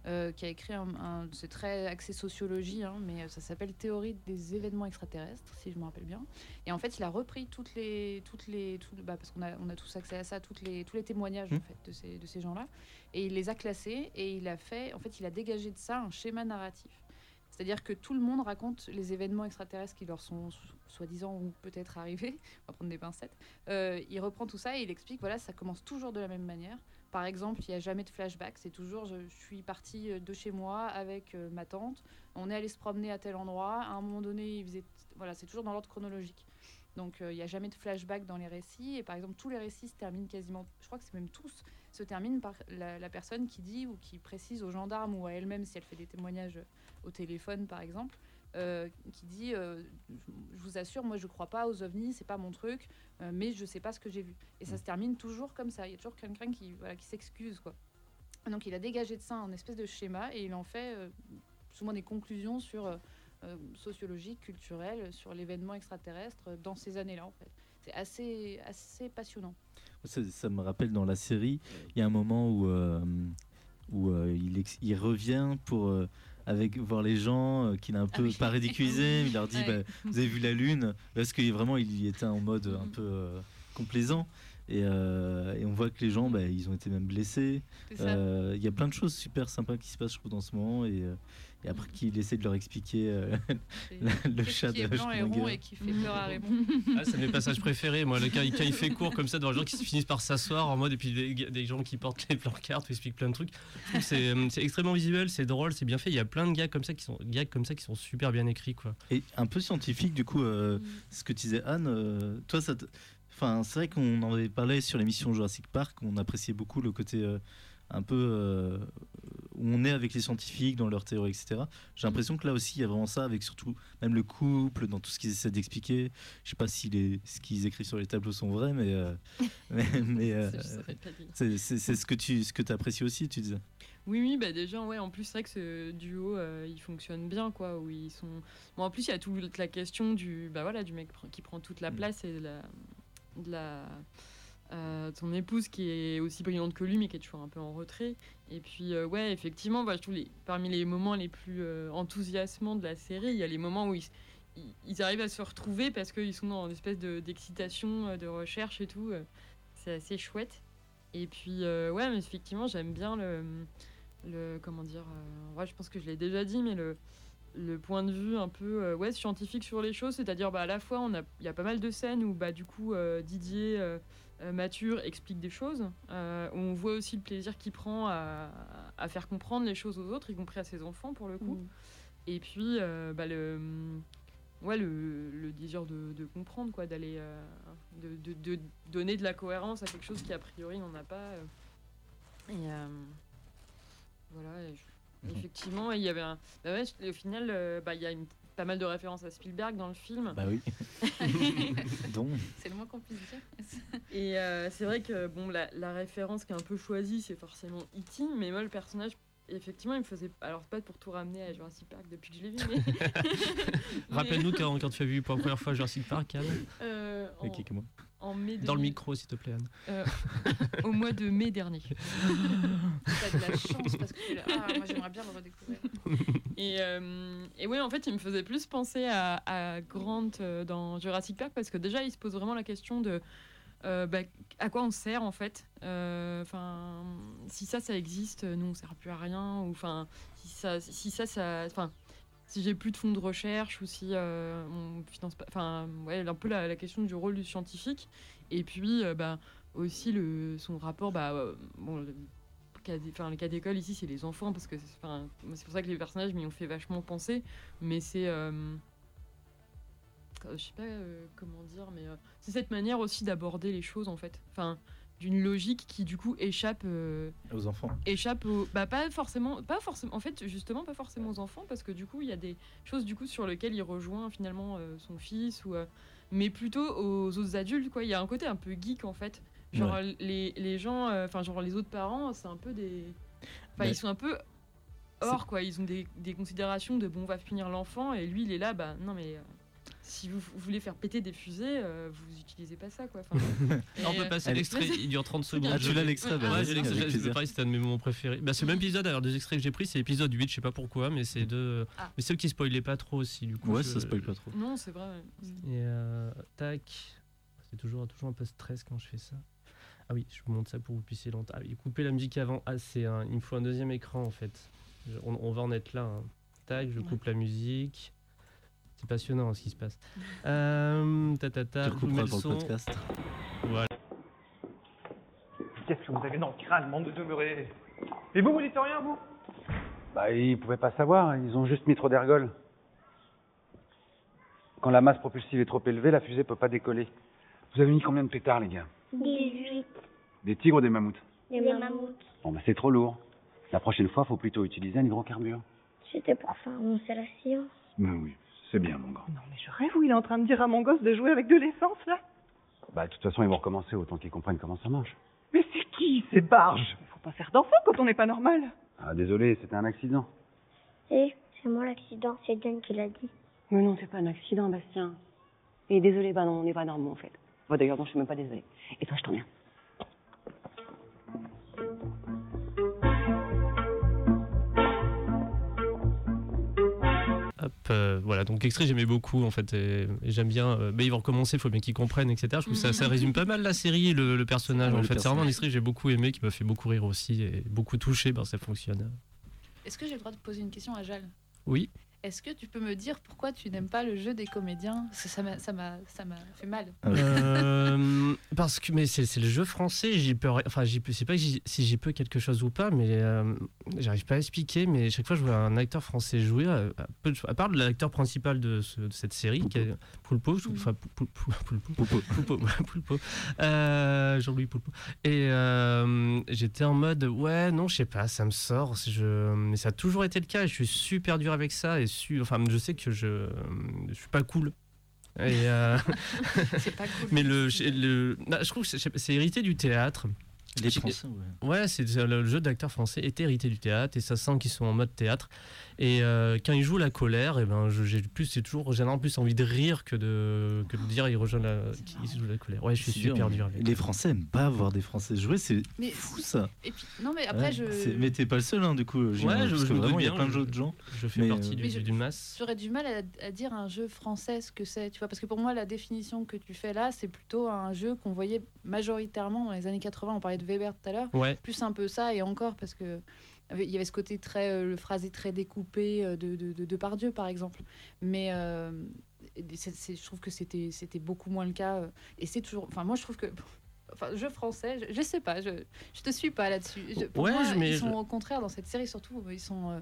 euh, qui a écrit un, un- c'est très axé sociologie, hein, mais ça s'appelle Théorie des événements extraterrestres, si je me rappelle bien. Et en fait, il a repris toutes les, toutes les, tout- bah, parce qu'on a, on a tous accès à ça, toutes les, tous les témoignages Mhm. en fait de ces, de ces gens-là, et il les a classés et il a fait, en fait, il a dégagé de ça un schéma narratif. C'est-à-dire que tout le monde raconte les événements extraterrestres qui leur sont so- soi-disant ou peut-être arrivés. On va prendre des pincettes. Euh, il reprend tout ça et il explique voilà, ça commence toujours de la même manière. Par exemple, il n'y a jamais de flashback. C'est toujours je, suis partie euh, de chez moi avec euh, ma tante. On est allé se promener à tel endroit. À un moment donné, il faisait. Voilà, c'est toujours dans l'ordre chronologique. Donc euh, il n'y a jamais de flashback dans les récits. Et par exemple, tous les récits se terminent quasiment. Je crois que c'est même tous se terminent par la, la personne qui dit ou qui précise aux gendarmes ou à elle-même si elle fait des témoignages au téléphone, par exemple. Euh, qui dit euh, je vous assure moi je crois pas aux ovnis c'est pas mon truc euh, mais je sais pas ce que j'ai vu. Et ça se termine toujours comme ça. Il y a toujours quelqu'un qui voilà qui s'excuse quoi. Donc il a dégagé de ça un espèce de schéma et il en fait souvent des conclusions sur euh, euh, sociologique culturelle sur l'événement extraterrestre dans ces années là en fait. C'est assez assez passionnant. Ça, ça me rappelle dans la série, il y a un moment où, où il, revient pour avec voir les gens euh, qu'il a un peu pas ridiculisé, il leur dit Ouais. bah, vous avez vu la lune parce que vraiment il y était en mode un peu euh, complaisant. Et, euh, et on voit que les gens, bah, ils ont été même blessés. Euh, Il y a plein de choses super sympas qui se passent, je trouve, dans ce moment. Et, et après qu'il essaie de leur expliquer euh, la- le chat qui est de blanc et rond et qui fait peur à Raymond. Ah, c'est mes passages préférés, moi. Le, quand, il- quand il fait court comme ça, devant les gens qui se finissent par s'asseoir en mode, et puis des, des gens qui portent les pancartes, qui expliquent plein de trucs. C'est euh, c'est extrêmement visuel, c'est drôle, c'est bien fait. Il y a plein de gags comme ça qui sont, gags comme ça qui sont super bien écrits, quoi. Et un peu scientifique, du coup, euh, ce que disait Anne, euh, toi, ça te- Enfin, c'est vrai qu'on en avait parlé sur l'émission Jurassic Park, on appréciait beaucoup le côté euh, un peu euh, où on est avec les scientifiques dans leurs théories, etc. J'ai l'impression que là aussi, il y a vraiment ça, avec surtout même le couple, dans tout ce qu'ils essaient d'expliquer. Je sais pas si les, ce qu'ils écrivent sur les tableaux sont vrais, mais, euh, mais, mais, euh, c'est ce que tu ce que apprécies aussi, tu disais. Oui, oui, bah déjà, ouais, en plus, c'est vrai que ce duo, euh, il fonctionne bien, quoi, où ils sont... Bon, en plus, il y a toute la question du, bah voilà, du mec qui prend toute la place et de la... De la euh, son épouse qui est aussi brillante que lui, mais qui est toujours un peu en retrait. Et puis, euh, ouais, effectivement, bah, je trouve les, parmi les moments les plus euh, enthousiasmants de la série, il y a les moments où ils, ils, arrivent à se retrouver parce qu'ils sont dans une espèce de- d'excitation, euh, de recherche et tout. euh, C'est assez chouette. Et puis, euh, ouais, mais effectivement, j'aime bien le, le. Comment dire euh, ouais, Je pense que je l'ai déjà dit, mais le, le point de vue un peu euh, ouais, scientifique sur les choses. C'est-à-dire, bah, à la fois, il y a pas mal de scènes où, bah, du coup, euh, Didier. Euh, Mature explique des choses. euh, on voit aussi le plaisir qu'il prend à, à faire comprendre les choses aux autres, y compris à ses enfants pour le coup. Et puis, euh, bah, le, ouais, le, le désir de, de comprendre, quoi, d'aller, euh, de, de- de donner de la cohérence à quelque chose qui a priori n'en a pas. euh. Et euh, voilà. et je- Mhm. effectivement, il y avait un. bah ouais, au final, euh, bah, il y a une- pas mal de références à Spielberg dans le film. Bah oui. Donc. C'est le moins qu'on puisse dire. Et euh, c'est vrai que bon, la, la référence qui est un peu choisie, c'est forcément E.T., mais moi, le personnage, effectivement, il me faisait. Alors, pas pour tout ramener à Jurassic Park depuis que je l'ai vu, mais. mais- Rappelle-nous quand, quand tu as vu pour la première fois Jurassic Park, Anne. Euh, en, Ok, comment en mai Dans le 2000 micro, s'il te plaît, Anne. euh, au mois de mai dernier. T'as de la chance parce que ah, moi j'aimerais bien le redécouvrir. Et, euh, et ouais, en fait, il me faisait plus penser à, à Grant euh, dans Jurassic Park parce que déjà, il se pose vraiment la question de euh, bah, à quoi on sert en fait. Euh, Enfin, si ça, ça existe, nous on sert plus à rien. Ou enfin, si ça, si ça, ça, enfin. Si j'ai plus de fonds de recherche ou si euh, on finance pas, enfin ouais, un peu la, question du rôle du scientifique et puis euh, bah, aussi le son rapport, bah euh, bon, le, le cas d'école ici, c'est les enfants, parce que c'est pour ça que les personnages m'y ont fait vachement penser. Mais c'est. je sais pas comment dire, mais c'est cette manière aussi d'aborder les choses, en fait. Enfin, d'une logique qui, du coup, échappe. euh, Aux enfants. échappe bah pas forcément pas forcément en fait justement pas forcément aux enfants parce que du coup il y a des choses du coup sur lesquelles il rejoint finalement euh, son fils ou euh, mais plutôt aux autres adultes quoi il y a un côté un peu geek en fait genre Ouais. les, les gens enfin genre les autres parents c'est un peu des enfin ils sont un peu hors quoi ils ont des, des considérations de bon on va finir l'enfant et lui il est là bah non mais si vous, vous voulez faire péter des fusées, euh, vous utilisez pas ça quoi. Enfin, On peut euh, passer l'extrait, il dure 30 secondes. Ah, tu l'as l'extrait, bah, Ouais, j'ai l'extrait, pareil, c'était un de mes moments préférés. Bah, c'est le même épisode, alors deux extraits que j'ai pris, c'est l'épisode 8, je sais pas pourquoi, mais c'est deux. Ah. Mais ceux qui spoilaient pas trop aussi, du coup. Ouais, je- ça spoil pas trop. Non, c'est vrai. Et euh, tac. C'est toujours, toujours un peu stress quand je fais ça. Ah oui, je vous montre ça pour que vous puissiez l'entendre. Ah oui, couper la musique avant. Ah, c'est un... il me faut un deuxième écran en fait. Je- on, on va en être là. hein. Tac, je coupe la musique. C'est passionnant hein, ce qui se passe. Euh, ta, ta, ta, Tu le pour le son. podcast. Voilà. Qu'est-ce que vous avez dans le crâne, bande de demeurés? Et vous, vous dites rien, vous? Bah, ils pouvaient pas savoir, ils ont juste mis trop d'ergols. Quand la masse propulsive est trop élevée, la fusée peut pas décoller. Vous avez mis combien de pétards, les gars? 18. Des tigres ou des mammouths? Des mammouths. Bon, bah, c'est trop lourd. La prochaine fois, faut plutôt utiliser un hydrocarbure. C'était pour faire avancer la science. Mais oui, c'est bien, mon grand. Non, mais je rêve où il est en train de dire à mon gosse de jouer avec de l'essence, là Bah, de toute façon, ils vont recommencer autant qu'ils comprennent comment ça marche. Mais c'est qui, ces barges Faut pas faire d'enfants quand on n'est pas normal. Ah, désolé, c'était un accident. Et c'est moi l'accident, c'est Diane qui l'a dit. Mais non, c'est pas un accident, Bastien. Et désolé, bah non, on n'est pas normaux en fait. Bon, d'ailleurs, non, je suis même pas désolée. Et toi, je t'en Hop, euh, voilà, donc extrait j'aimais beaucoup en fait, et, et j'aime bien. euh, mais ils vont recommencer, il faut bien qu'ils comprennent, etc. Je trouve que ça, ça résume pas mal la série, et le, le personnage Ouais, en le fait. C'est vraiment un personnage. extrait que j'ai beaucoup aimé, qui m'a fait beaucoup rire aussi, et beaucoup touché, ben, ça fonctionne. Est-ce que j'ai le droit de poser une question à Jal? Oui. Est-ce que tu peux me dire pourquoi tu n'aimes pas le jeu des comédiens? Parce que ça m'a- ça m'a ça m'a fait mal. Euh, parce que mais c'est c'est le jeu français, j'y peux enfin j'y peux c'est pas si j'y peux quelque chose ou pas, mais euh, j'arrive pas à expliquer. Mais chaque fois je vois un acteur français jouer, à, à à part l'acteur principal de, ce- de cette série, qui est Poulpo, je trouve, enfin Poul- Poul- Poulpo, Poulpo, Poulpo, euh, Jean-Louis Poulpo. Et euh, j'étais en mode ouais non je sais pas, ça me sort, je, mais ça a toujours été le cas. Je suis super dur avec ça et su, enfin je sais que je, je suis pas cool. Et euh, C'est pas cool. mais le, le je trouve que c'est c'est hérité du théâtre. Les Français, ouais. Ouais, c'est le jeu d'acteurs français est hérité du théâtre et ça sent qu'ils sont en mode théâtre. Et euh, quand ils jouent la colère, et ben je- j'ai plus, c'est toujours généralement plus envie de rire que de que de dire ils rejoignent la, qu'ils jouent la colère. Ouais, je suis super dur, avec Les Français aiment pas voir des Français jouer, c'est fou ça. Et puis, non, mais après, Ouais, je. Mais t'es pas le seul, hein, du coup. Ouais, je- parce je que vraiment, il y a plein d'autres gens. je fais Mais, partie euh, d'une masse. J'aurais du mal à, à dire un jeu français ce que c'est, tu vois, parce que pour moi, la définition que tu fais là, c'est plutôt un jeu qu'on voyait majoritairement dans les années 80. On parlait de Weber tout à l'heure. Ouais. Plus un peu ça, et encore, parce que il y avait ce côté très, euh, le phrasé très découpé euh, de, de, de Depardieu, par exemple. Mais euh, je trouve que c'était c'était beaucoup moins le cas. Et c'est toujours. Enfin, moi, je trouve que. Enfin, jeu français, je, je sais pas, je, je te suis pas là-dessus. Je- Ouais, je- mais ils je- sont au contraire dans cette série, surtout, ils sont. euh,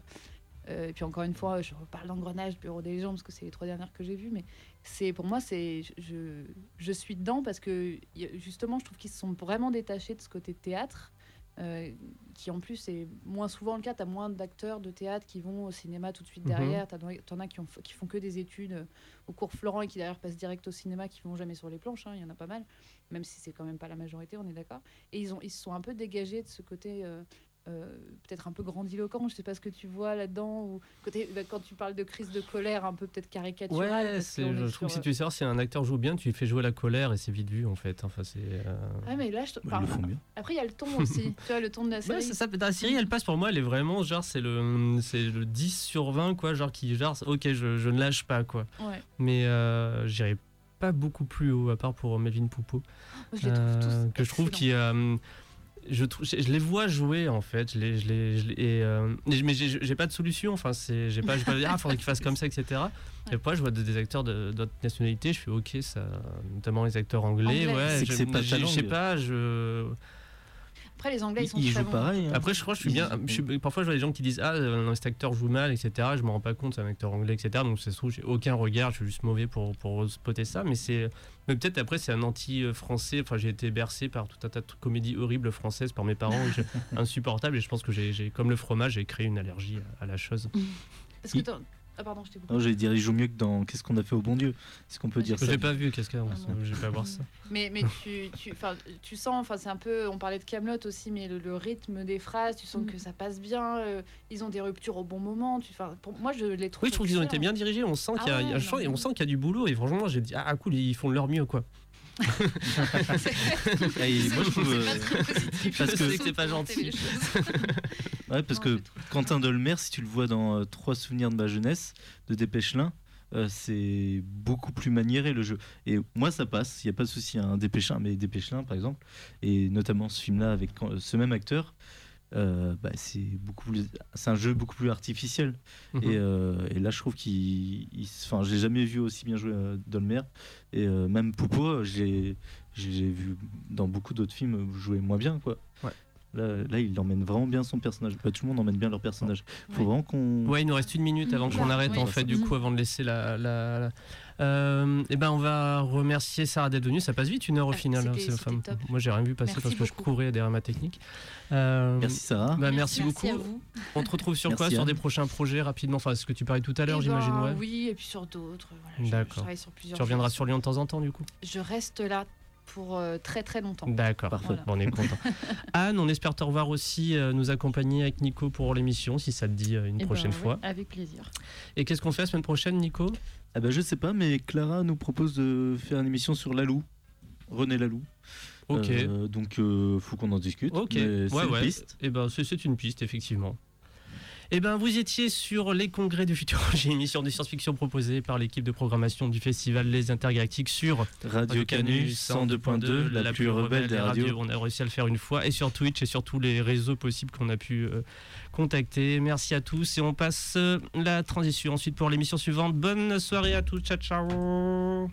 euh, et puis encore une fois, je reparle d'engrenage, Bureau des légendes, parce que c'est les trois dernières que j'ai vues, mais c'est pour moi, c'est je, je, je suis dedans parce que justement, je trouve qu'ils se sont vraiment détachés de ce côté théâtre, euh, qui en plus est moins souvent le cas. Tu as moins d'acteurs de théâtre qui vont au cinéma tout de suite Mhm. derrière. Tu en as qui, ont, qui font que des études euh, au cours Florent et qui d'ailleurs passent direct au cinéma, qui vont jamais sur les planches. hein, Il y en a pas mal, même si c'est quand même pas la majorité, on est d'accord. Et ils, ont, ils se sont un peu dégagés de ce côté. euh, euh, peut-être un peu grandiloquent, je sais pas ce que tu vois là-dedans, ou bah, quand tu parles de crise de colère, un peu peut-être caricaturale. Ouais, parce je trouve que si tu veux savoir si un acteur joue bien, tu lui fais jouer la colère et c'est vite vu en fait. Enfin, c'est. euh, Ah, mais là, je te- Bah, enfin. Après, il y a le ton aussi. tu vois, le ton de la série. Ouais, ça. La série, elle passe pour moi, elle est vraiment genre, c'est le, c'est le 10 sur 20, quoi. Genre, qui, genre, ok, je, je ne lâche pas, quoi. Ouais. Mais euh, j'irai pas beaucoup plus haut, à part pour Melvin Poupeau. Je les trouve tous que je trouve qui. Je, trouve, je, je les vois jouer en fait, je les, je les, je les- et, euh, mais mais j'ai pas de solution. Enfin, c'est, j'ai pas, j'ai pas dire ah faudrait qu'ils fassent comme ça, etc. Et après, je vois des, des acteurs de- d'autres nationalités, je fais ok, ça, notamment les acteurs anglais, Anglais. ouais. Je- pas sais pas, je. Après, les Anglais, ils sont Ils très jouent bons. pareil. hein. Après, je crois que je suis bien. je suis- parfois, je vois des gens qui disent Ah, euh, non, cet acteur joue mal, etc. Je me rends pas compte, c'est un acteur anglais, etc. Donc, ça se trouve, j'ai aucun regard, je suis juste mauvais pour, pour spotter ça. Mais c'est. Mais peut-être après, c'est un anti-français. Enfin, j'ai été bercé par tout un tas de comédies horribles françaises par mes parents, insupportables. Et je pense que j'ai, comme le fromage, j'ai créé une allergie à, à la chose. Parce que Ah, pardon, je t'ai coupé. Non, j'allais dire, il joue mieux que dans Qu'est-ce qu'on a fait au bon Dieu? Est-ce qu'on peut dire Je ça? l'ai pas vu, qu'est-ce qu'il y a Je vais pas voir ça. Mais, mais tu, tu, enfin, tu sens, enfin, c'est un peu. On parlait de Camelot aussi, mais le, le rythme des phrases, tu sens que ça passe bien. euh, ils ont des ruptures au bon moment. Tu, enfin, pour moi, je les trouve. Oui, je trouve qu'ils ont été bien dirigés. On sent qu'il y a, Ah y a- on sent qu'il y a du boulot. Et franchement, j'ai dit Ah, cool, ils font de leur mieux, quoi. Et moi, je trouve, euh, parce que c'est pas gentil. Ouais, parce que Quentin Dolmer, si tu le vois dans euh, Trois souvenirs de ma jeunesse de Dépêche-Lin, euh, c'est beaucoup plus maniéré le jeu. Et moi, ça passe, il n'y a pas de souci. Un Dépêche-Lin, mais Dépêche-Lin, par exemple, et notamment ce film-là avec ce même acteur. Euh, bah, c'est beaucoup plus c'est un jeu beaucoup plus artificiel Mhm. et, euh, et là je trouve qu'il il- enfin j'ai jamais vu aussi bien jouer euh, Dolmer et euh, même Poupo j'ai j'ai vu dans beaucoup d'autres films jouer moins bien quoi Ouais. Là, là, il emmène vraiment bien son personnage. Bah, tout le monde emmène bien leur personnage. Faut Ouais. vraiment qu'on. Ouais, il nous reste une minute avant qu'on arrête ouais. en fait, du coup, avant de laisser la. la, la- Euh, eh ben, on va remercier Sarah d'être venue. Ça passe vite une heure au Ah, final. hein, top. moi, j'ai rien vu passer Merci parce que je courais derrière ma technique. Euh, Merci Sarah. bah, merci, Merci beaucoup. à vous. On te retrouve sur quoi? Sur des prochains projets rapidement. Enfin, ce que tu parlais tout à l'heure, Eh j'imagine. ben, ouais. Oui, et puis sur d'autres. Voilà, D'accord. Tu reviendras choses. sur Lyon de temps en temps, du coup? Je reste là pour euh, très très longtemps. D'accord, Voilà. Bon, on est content. Anne, on espère te revoir aussi, euh, nous accompagner avec Nico pour l'émission, si ça te dit euh, une Eh ben, prochaine fois. Avec plaisir. Et qu'est-ce qu'on fait la semaine prochaine, Nico? Ah bah, je sais pas, mais Clara nous propose de faire une émission sur Lalou. René Lalou. Ok. Euh, donc, euh, faut qu'on en discute. Ok, ouais, piste. Et ben, c'est c'est une piste, effectivement. Eh ben, vous étiez sur les congrès du Futurologie, émission de science-fiction proposée par l'équipe de programmation du festival Les Intergalactiques sur Radio Canu 102.2, la plus rebelle des radios. On a réussi à le faire une fois et sur Twitch et sur tous les réseaux possibles qu'on a pu euh, contacter. Merci à tous et on passe euh, la transition ensuite pour l'émission suivante. Bonne soirée à tous, ciao ciao.